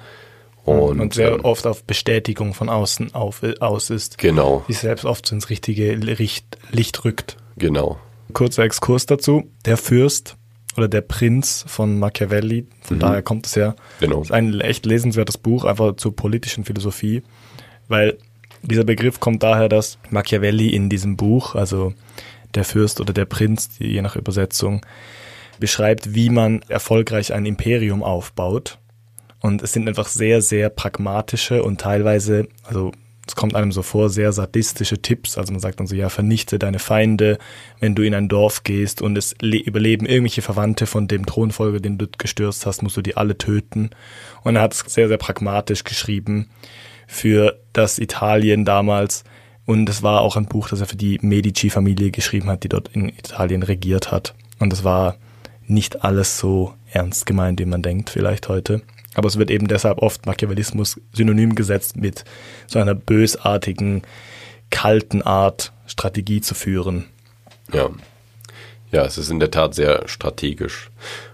Und, Und, sehr ähm, oft auf Bestätigung von außen auf, aus ist. genau, Sich selbst oft so ins richtige Licht, Licht rückt. genau. Kurzer Exkurs dazu. Der Fürst oder der Prinz von Machiavelli, von daher kommt es ja. Genau. ist ein echt lesenswertes Buch, einfach zur politischen Philosophie, weil dieser Begriff kommt daher, dass Machiavelli in diesem Buch, also der Fürst oder der Prinz, die- je nach Übersetzung, beschreibt, wie man erfolgreich ein Imperium aufbaut. Und es sind einfach sehr, sehr pragmatische und teilweise, also es kommt einem so vor, sehr sadistische Tipps. Also man sagt dann so, ja, vernichte deine Feinde, wenn du in ein Dorf gehst und es le- überleben irgendwelche Verwandte von dem Thronfolger, den du gestürzt hast, musst du die alle töten. Und er hat es sehr, sehr pragmatisch geschrieben für das Italien damals. Und es war auch ein Buch, das er für die Medici-Familie geschrieben hat, die dort in Italien regiert hat. Und es war nicht alles so ernst gemeint, wie man denkt, vielleicht heute. Aber es wird eben deshalb oft Machiavellismus synonym gesetzt mit so einer bösartigen, kalten Art, Strategie zu führen. Ja. Ja, es ist in der Tat sehr strategisch.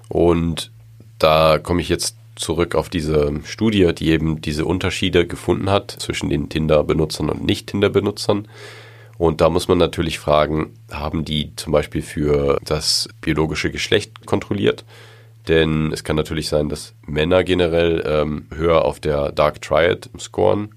Und da komme ich jetzt zurück auf diese Studie, die eben diese Unterschiede gefunden hat zwischen den Tinder-Benutzern und Nicht-Tinder-Benutzern. Und da muss man natürlich fragen, haben die zum Beispiel für das biologische Geschlecht kontrolliert? Denn es kann natürlich sein, dass Männer generell ähm, höher auf der Dark Triad scoren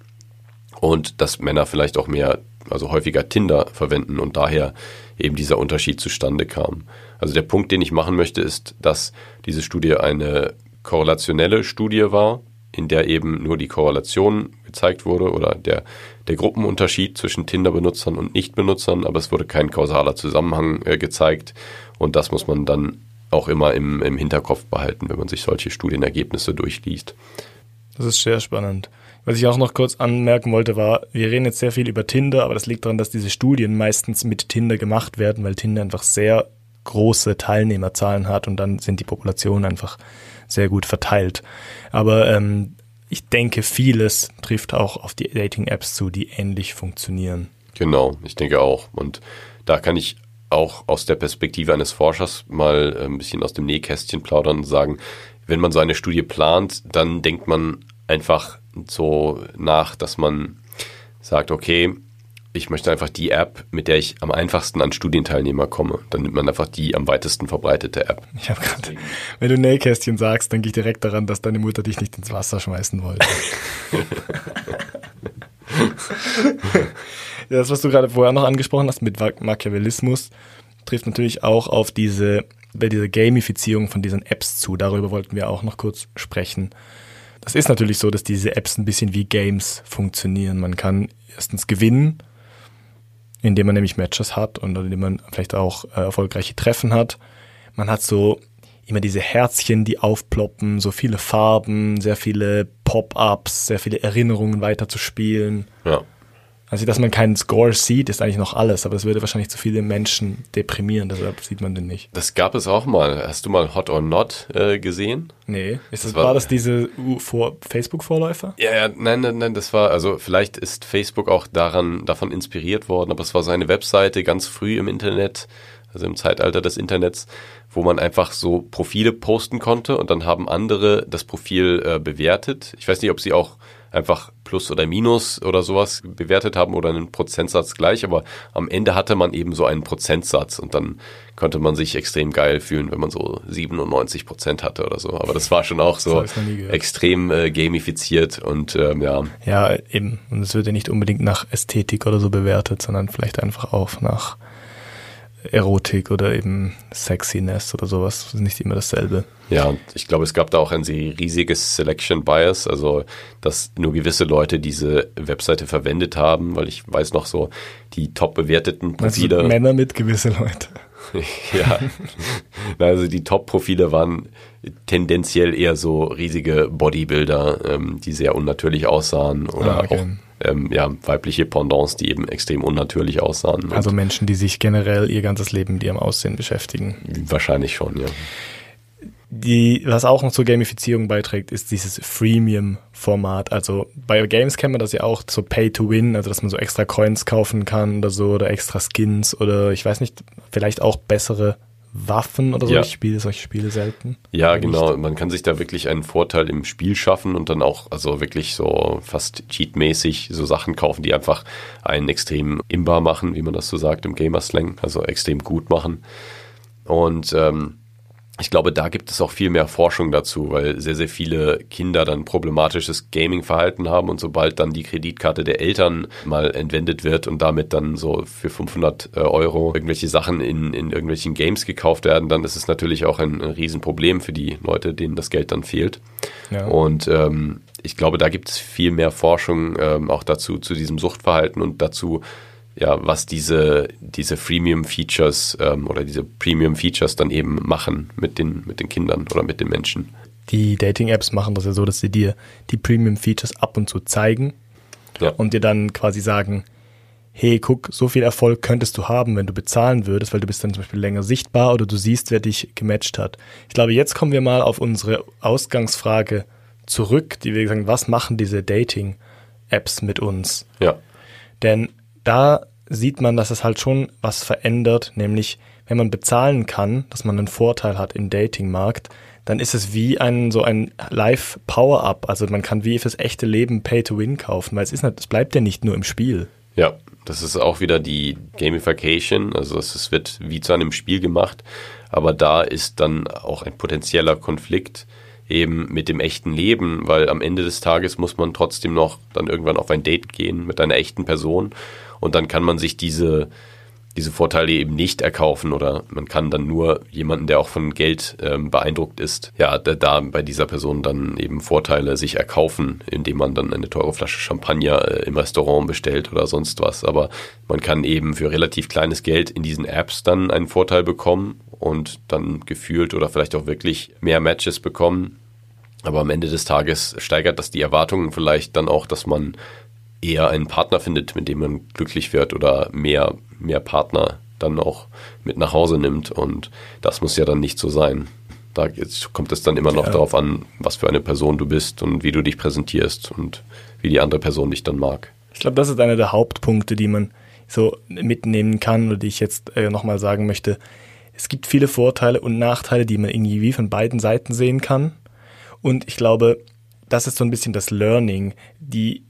und dass Männer vielleicht auch mehr, also häufiger Tinder verwenden und daher eben dieser Unterschied zustande kam. Also der Punkt, den ich machen möchte, ist, dass diese Studie eine korrelationelle Studie war, in der eben nur die Korrelation gezeigt wurde oder der, der Gruppenunterschied zwischen Tinder-Benutzern und Nicht-Benutzern, aber es wurde kein kausaler Zusammenhang äh, gezeigt und das muss man dann auch immer im, im Hinterkopf behalten, wenn man sich solche Studienergebnisse durchliest. Das ist sehr spannend. Was ich auch noch kurz anmerken wollte, war, wir reden jetzt sehr viel über Tinder, aber das liegt daran, dass diese Studien meistens mit Tinder gemacht werden, weil Tinder einfach sehr große Teilnehmerzahlen hat und dann sind die Populationen einfach sehr gut verteilt. Aber ähm, ich denke, vieles trifft auch auf die Dating-Apps zu, die ähnlich funktionieren. Genau, ich denke auch. Und da kann ich auch aus der Perspektive eines Forschers mal äh, ein bisschen aus dem Nähkästchen plaudern und sagen, wenn man so eine Studie plant, dann denkt man einfach so nach, dass man sagt, okay, ich möchte einfach die App, mit der ich am einfachsten an Studienteilnehmer komme. Dann nimmt man einfach die am weitesten verbreitete App. Ich habe gerade, wenn du Nähkästchen sagst, denke ich direkt daran, dass deine Mutter dich nicht ins Wasser schmeißen wollte. *laughs* *laughs* Das, was du gerade vorher noch angesprochen hast mit Ma- Machiavellismus, trifft natürlich auch auf diese, bei Gamifizierung von diesen Apps zu. Darüber wollten wir auch noch kurz sprechen. Das ist natürlich so, dass diese Apps ein bisschen wie Games funktionieren. Man kann erstens gewinnen, indem man nämlich Matches hat und indem man vielleicht auch äh, erfolgreiche Treffen hat. Man hat so immer diese Herzchen, die aufploppen, so viele Farben, sehr viele Pop-ups, sehr viele Erinnerungen weiter zu spielen. Ja. Also, dass man keinen Score sieht, ist eigentlich noch alles, aber das würde wahrscheinlich zu viele Menschen deprimieren, deshalb sieht man den nicht. Das gab es auch mal. Hast du mal Hot or Not äh, gesehen? Nee. Ist das, das war, war, das diese Facebook-Vorläufer? Ja, ja, nein, nein, nein, das war, also vielleicht ist Facebook auch daran, davon inspiriert worden, aber es war so eine Webseite ganz früh im Internet, also im Zeitalter des Internets, wo man einfach so Profile posten konnte und dann haben andere das Profil äh, bewertet. Ich weiß nicht, ob sie auch einfach Plus oder Minus oder sowas bewertet haben oder einen Prozentsatz gleich, aber am Ende hatte man eben so einen Prozentsatz und dann konnte man sich extrem geil fühlen, wenn man so 97 Prozent hatte oder so. Aber das war schon auch so extrem äh, gamifiziert und ähm, ja. Ja, eben. Und es wird ja nicht unbedingt nach Ästhetik oder so bewertet, sondern vielleicht einfach auch nach Erotik oder eben Sexiness oder sowas. Das ist nicht immer dasselbe. Ja, und ich glaube, es gab da auch ein riesiges Selection Bias, also dass nur gewisse Leute diese Webseite verwendet haben, weil ich weiß noch so, die top bewerteten Profile. Also Männer mit gewisse Leute. *laughs* ja, also die Top-Profile waren tendenziell eher so riesige Bodybuilder, ähm, die sehr unnatürlich aussahen oder ah, okay. auch ähm, ja, weibliche Pendants, die eben extrem unnatürlich aussahen. Also Menschen, die sich generell ihr ganzes Leben mit ihrem Aussehen beschäftigen. Wahrscheinlich schon, ja. Die, was auch noch zur Gamifizierung beiträgt, ist dieses Freemium-Format. Also bei Games kennt man das ja auch so Pay to Win, also dass man so extra Coins kaufen kann oder so oder extra Skins oder ich weiß nicht, vielleicht auch bessere Waffen oder so. Ja. Ich spiele solche Spiele selten. Ja, genau. Man kann sich da wirklich einen Vorteil im Spiel schaffen und dann auch, also wirklich so fast cheatmäßig so Sachen kaufen, die einfach einen extrem imbar machen, wie man das so sagt im Gamer-Slang, also extrem gut machen. Und ähm, ich glaube, da gibt es auch viel mehr Forschung dazu, weil sehr, sehr viele Kinder dann problematisches Gaming-Verhalten haben und sobald dann die Kreditkarte der Eltern mal entwendet wird und damit dann so für 500 äh, Euro irgendwelche Sachen in, in irgendwelchen Games gekauft werden, dann ist es natürlich auch ein, ein Riesenproblem für die Leute, denen das Geld dann fehlt. Ja. Und ähm, ich glaube, da gibt es viel mehr Forschung ähm, auch dazu, zu diesem Suchtverhalten und dazu, ja, was diese, diese Freemium-Features ähm, oder diese Premium-Features dann eben machen mit den, mit den Kindern oder mit den Menschen. Die Dating-Apps machen das ja so, dass sie dir die Premium-Features ab und zu zeigen ja. und dir dann quasi sagen, hey, guck, so viel Erfolg könntest du haben, wenn du bezahlen würdest, weil du bist dann zum Beispiel länger sichtbar oder du siehst, wer dich gematcht hat. Ich glaube, jetzt kommen wir mal auf unsere Ausgangsfrage zurück, die wir sagen, was machen diese Dating-Apps mit uns? Ja. Denn da sieht man, dass es halt schon was verändert, nämlich wenn man bezahlen kann, dass man einen Vorteil hat im Datingmarkt, dann ist es wie ein so ein Live Power-Up. Also man kann wie fürs echte Leben Pay to Win kaufen, weil es ist es bleibt ja nicht nur im Spiel. Ja, das ist auch wieder die Gamification, also es wird wie zu einem Spiel gemacht, aber da ist dann auch ein potenzieller Konflikt eben mit dem echten Leben, weil am Ende des Tages muss man trotzdem noch dann irgendwann auf ein Date gehen mit einer echten Person und dann kann man sich diese, diese Vorteile eben nicht erkaufen oder man kann dann nur jemanden, der auch von Geld ähm, beeindruckt ist, ja, da, da, bei dieser Person dann eben Vorteile sich erkaufen, indem man dann eine teure Flasche Champagner äh, im Restaurant bestellt oder sonst was. Aber man kann eben für relativ kleines Geld in diesen Apps dann einen Vorteil bekommen und dann gefühlt oder vielleicht auch wirklich mehr Matches bekommen. Aber am Ende des Tages steigert das die Erwartungen vielleicht dann auch, dass man eher einen Partner findet, mit dem man glücklich wird oder mehr, mehr Partner dann auch mit nach Hause nimmt. Und das muss ja dann nicht so sein. Da kommt es dann immer noch ja. darauf an, was für eine Person du bist und wie du dich präsentierst und wie die andere Person dich dann mag. Ich glaube, das ist einer der Hauptpunkte, die man so mitnehmen kann oder die ich jetzt äh, nochmal sagen möchte. Es gibt viele Vorteile und Nachteile, die man irgendwie von beiden Seiten sehen kann. Und ich glaube, das ist so ein bisschen das Learning. Die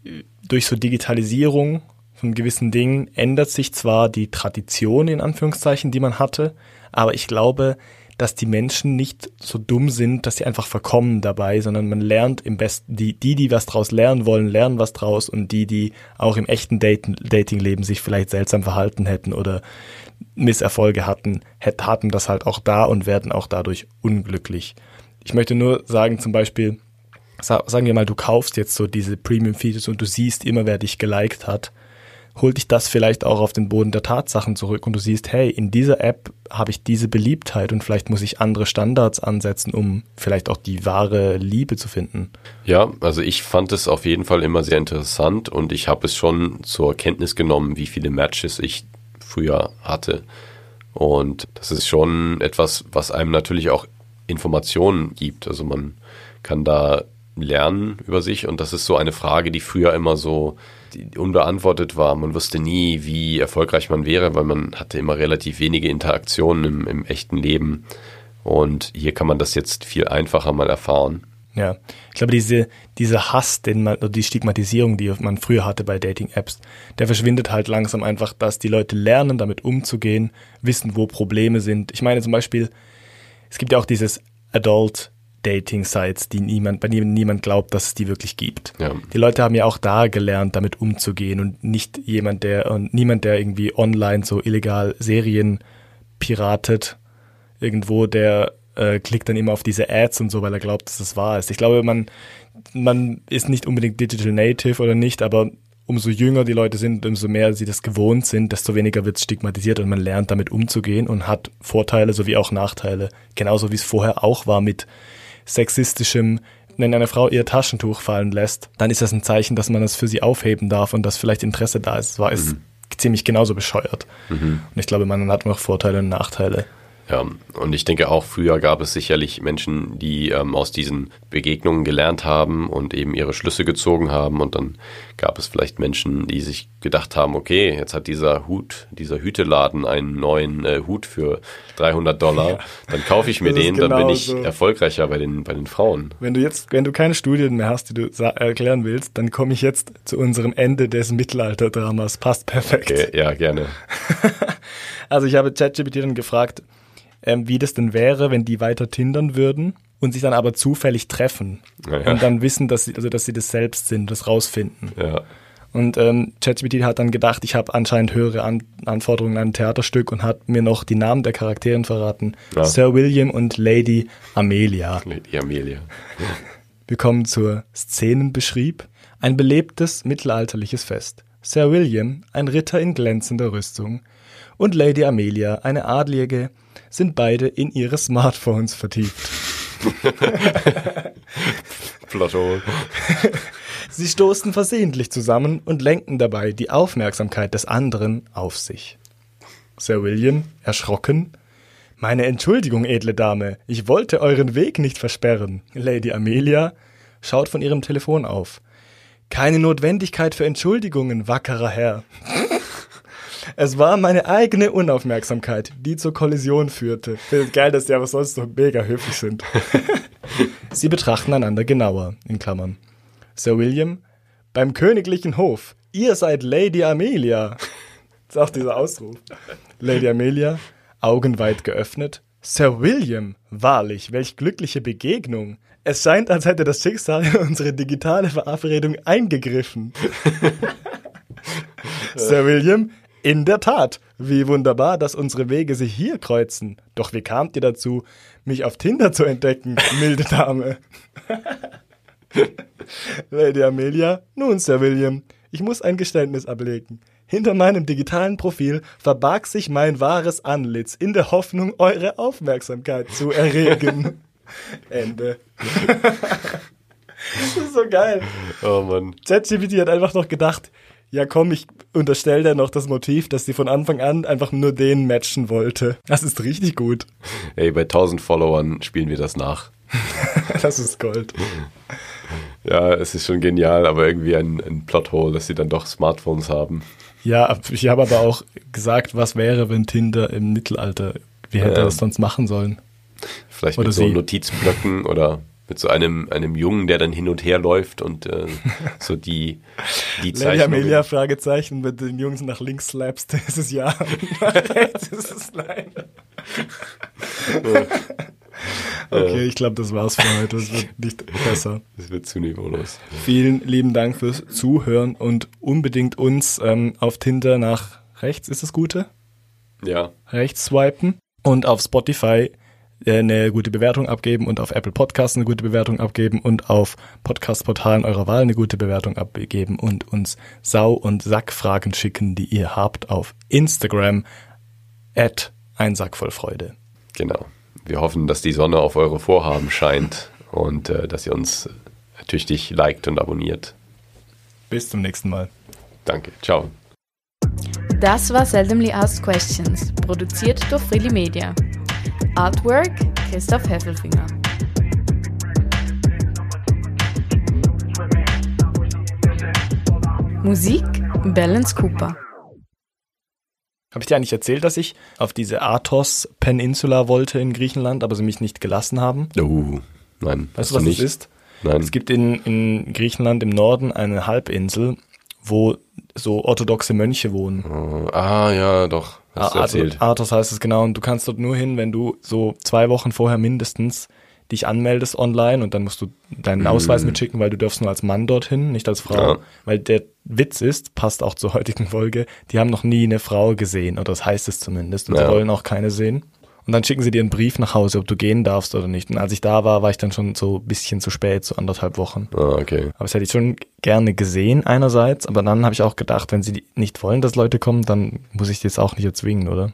durch so Digitalisierung von gewissen Dingen ändert sich zwar die Tradition in Anführungszeichen, die man hatte, aber ich glaube, dass die Menschen nicht so dumm sind, dass sie einfach verkommen dabei, sondern man lernt im besten, die, die, die was draus lernen wollen, lernen was draus und die, die auch im echten Dating-Leben sich vielleicht seltsam verhalten hätten oder Misserfolge hatten, hatten das halt auch da und werden auch dadurch unglücklich. Ich möchte nur sagen, zum Beispiel, sagen wir mal, du kaufst jetzt so diese Premium-Features und du siehst immer, wer dich geliked hat, holt dich das vielleicht auch auf den Boden der Tatsachen zurück und du siehst, hey, in dieser App habe ich diese Beliebtheit und vielleicht muss ich andere Standards ansetzen, um vielleicht auch die wahre Liebe zu finden. Ja, also ich fand es auf jeden Fall immer sehr interessant und ich habe es schon zur Kenntnis genommen, wie viele Matches ich früher hatte. Und das ist schon etwas, was einem natürlich auch Informationen gibt. Also man kann da lernen über sich und das ist so eine Frage, die früher immer so unbeantwortet war. Man wusste nie, wie erfolgreich man wäre, weil man hatte immer relativ wenige Interaktionen im, im echten Leben. Und hier kann man das jetzt viel einfacher mal erfahren. Ja, ich glaube, diese, dieser Hass, den man, oder die Stigmatisierung, die man früher hatte bei Dating-Apps, der verschwindet halt langsam einfach, dass die Leute lernen, damit umzugehen, wissen, wo Probleme sind. Ich meine zum Beispiel, es gibt ja auch dieses Adult Dating-Sites, die niemand, bei denen niemand glaubt, dass es die wirklich gibt. Ja. Die Leute haben ja auch da gelernt, damit umzugehen und nicht jemand, der und niemand, der irgendwie online so illegal Serien piratet, irgendwo, der äh, klickt dann immer auf diese Ads und so, weil er glaubt, dass das wahr ist. Ich glaube, man, man ist nicht unbedingt Digital Native oder nicht, aber umso jünger die Leute sind, umso mehr sie das gewohnt sind, desto weniger wird es stigmatisiert und man lernt damit umzugehen und hat Vorteile sowie auch Nachteile. Genauso wie es vorher auch war mit sexistischem, wenn eine Frau ihr Taschentuch fallen lässt, dann ist das ein Zeichen, dass man es für sie aufheben darf und dass vielleicht Interesse da ist. Es war mhm. ziemlich genauso bescheuert. Mhm. Und ich glaube, man hat noch Vorteile und Nachteile. Ja, und ich denke auch früher gab es sicherlich Menschen, die ähm, aus diesen Begegnungen gelernt haben und eben ihre Schlüsse gezogen haben. Und dann gab es vielleicht Menschen, die sich gedacht haben, okay, jetzt hat dieser Hut, dieser Hüteladen einen neuen äh, Hut für 300 Dollar, dann kaufe ich *laughs* mir den, genau dann bin ich so. erfolgreicher bei den, bei den Frauen. Wenn du jetzt, wenn du keine Studien mehr hast, die du erklären willst, dann komme ich jetzt zu unserem Ende des Mittelalterdramas. Passt perfekt. Okay, ja, gerne. *laughs* also ich habe ChatGPT dann gefragt, ähm, wie das denn wäre, wenn die weiter tindern würden und sich dann aber zufällig treffen ja. und dann wissen, dass sie, also dass sie das selbst sind, das rausfinden. Ja. Und ähm, ChatGPT hat dann gedacht, ich habe anscheinend höhere An Anforderungen an ein Theaterstück und hat mir noch die Namen der Charakteren verraten. Ja. Sir William und Lady Amelia. Lady Amelia. Wir kommen zur Szenenbeschrieb. Ein belebtes mittelalterliches Fest. Sir William, ein Ritter in glänzender Rüstung, und Lady Amelia, eine Adlige, sind beide in ihre Smartphones vertieft. *laughs* Plotto. Sie stoßen versehentlich zusammen und lenken dabei die Aufmerksamkeit des anderen auf sich. Sir William, erschrocken, meine Entschuldigung, edle Dame, ich wollte euren Weg nicht versperren. Lady Amelia schaut von ihrem Telefon auf. Keine Notwendigkeit für Entschuldigungen, wackerer Herr. Es war meine eigene Unaufmerksamkeit, die zur Kollision führte. Finde geil, dass die aber sonst so mega höflich sind. *laughs* Sie betrachten einander genauer, in Klammern. Sir William, beim königlichen Hof, ihr seid Lady Amelia. Das ist auch dieser Ausruf. Lady Amelia, Augen weit geöffnet. Sir William, wahrlich, welch glückliche Begegnung. Es scheint, als hätte das Schicksal in unsere digitale Verabredung eingegriffen. *laughs* Sir William, in der Tat, wie wunderbar, dass unsere Wege sich hier kreuzen. Doch wie kamt ihr dazu, mich auf Tinder zu entdecken, *laughs* milde Dame? Lady Amelia, nun, Sir William, ich muss ein Geständnis ablegen. Hinter meinem digitalen Profil verbarg sich mein wahres Antlitz in der Hoffnung, eure Aufmerksamkeit zu erregen. *laughs* Ende. *laughs* das ist so geil. Oh Mann. ChatGPT hat einfach noch gedacht, ja komm, ich unterstelle dir noch das Motiv, dass sie von Anfang an einfach nur den matchen wollte. Das ist richtig gut. Ey, bei 1000 Followern spielen wir das nach. *laughs* das ist Gold. Ja, es ist schon genial, aber irgendwie ein, ein Plothole, dass sie dann doch Smartphones haben. Ja, ich habe aber auch gesagt, was wäre, wenn Tinder im Mittelalter, wie hätte er das sonst machen sollen? Vielleicht oder mit so Notizblöcken oder mit so einem, einem Jungen, der dann hin und her läuft und äh, *laughs* so die, die Zeichen. Amelia, Fragezeichen, mit den Jungs nach links slappst, *laughs* ist es ja, nach *laughs* rechts ist es nein. Okay, ich glaube, das war's für heute. Es wird nicht besser. Es wird zu niveaulos. Vielen lieben Dank fürs Zuhören und unbedingt uns ähm, auf Tinder nach rechts, ist das Gute? Ja. Rechts swipen und auf Spotify eine gute Bewertung abgeben und auf Apple Podcasts eine gute Bewertung abgeben und auf Podcast-Portalen eurer Wahl eine gute Bewertung abgeben und uns Sau- und Sackfragen schicken, die ihr habt auf Instagram at ein Sack voll Freude. Genau. Wir hoffen, dass die Sonne auf eure Vorhaben scheint und äh, dass ihr uns tüchtig liked und abonniert. Bis zum nächsten Mal. Danke. Ciao. Das war Seldomly Asked Questions, produziert durch Freely Media. Artwork Christoph Heffelfinger. Musik Balance Cooper. Habe ich dir eigentlich erzählt, dass ich auf diese Athos Peninsula wollte in Griechenland, aber sie mich nicht gelassen haben? Uh, nein. Weißt du, was nicht? das ist? Nein. Es gibt in, in Griechenland im Norden eine Halbinsel, wo so orthodoxe Mönche wohnen. Oh, ah, ja, doch. Hast du Ah, erzählt. Athos heißt es genau. Und du kannst dort nur hin, wenn du so zwei Wochen vorher mindestens dich anmeldest online und dann musst du deinen Ausweis mitschicken, weil du darfst nur als Mann dorthin, nicht als Frau. Mhm. Ja. Weil der Witz ist, passt auch zur heutigen Folge, die haben noch nie eine Frau gesehen, oder das heißt es zumindest, und Ja. sie wollen auch keine sehen. Und dann schicken sie dir einen Brief nach Hause, ob du gehen darfst oder nicht. Und als ich da war, war ich dann schon so ein bisschen zu spät, so anderthalb Wochen. Ah, okay. Aber das hätte ich schon gerne gesehen einerseits, aber dann habe ich auch gedacht, wenn sie nicht wollen, dass Leute kommen, dann muss ich die jetzt auch nicht erzwingen, oder?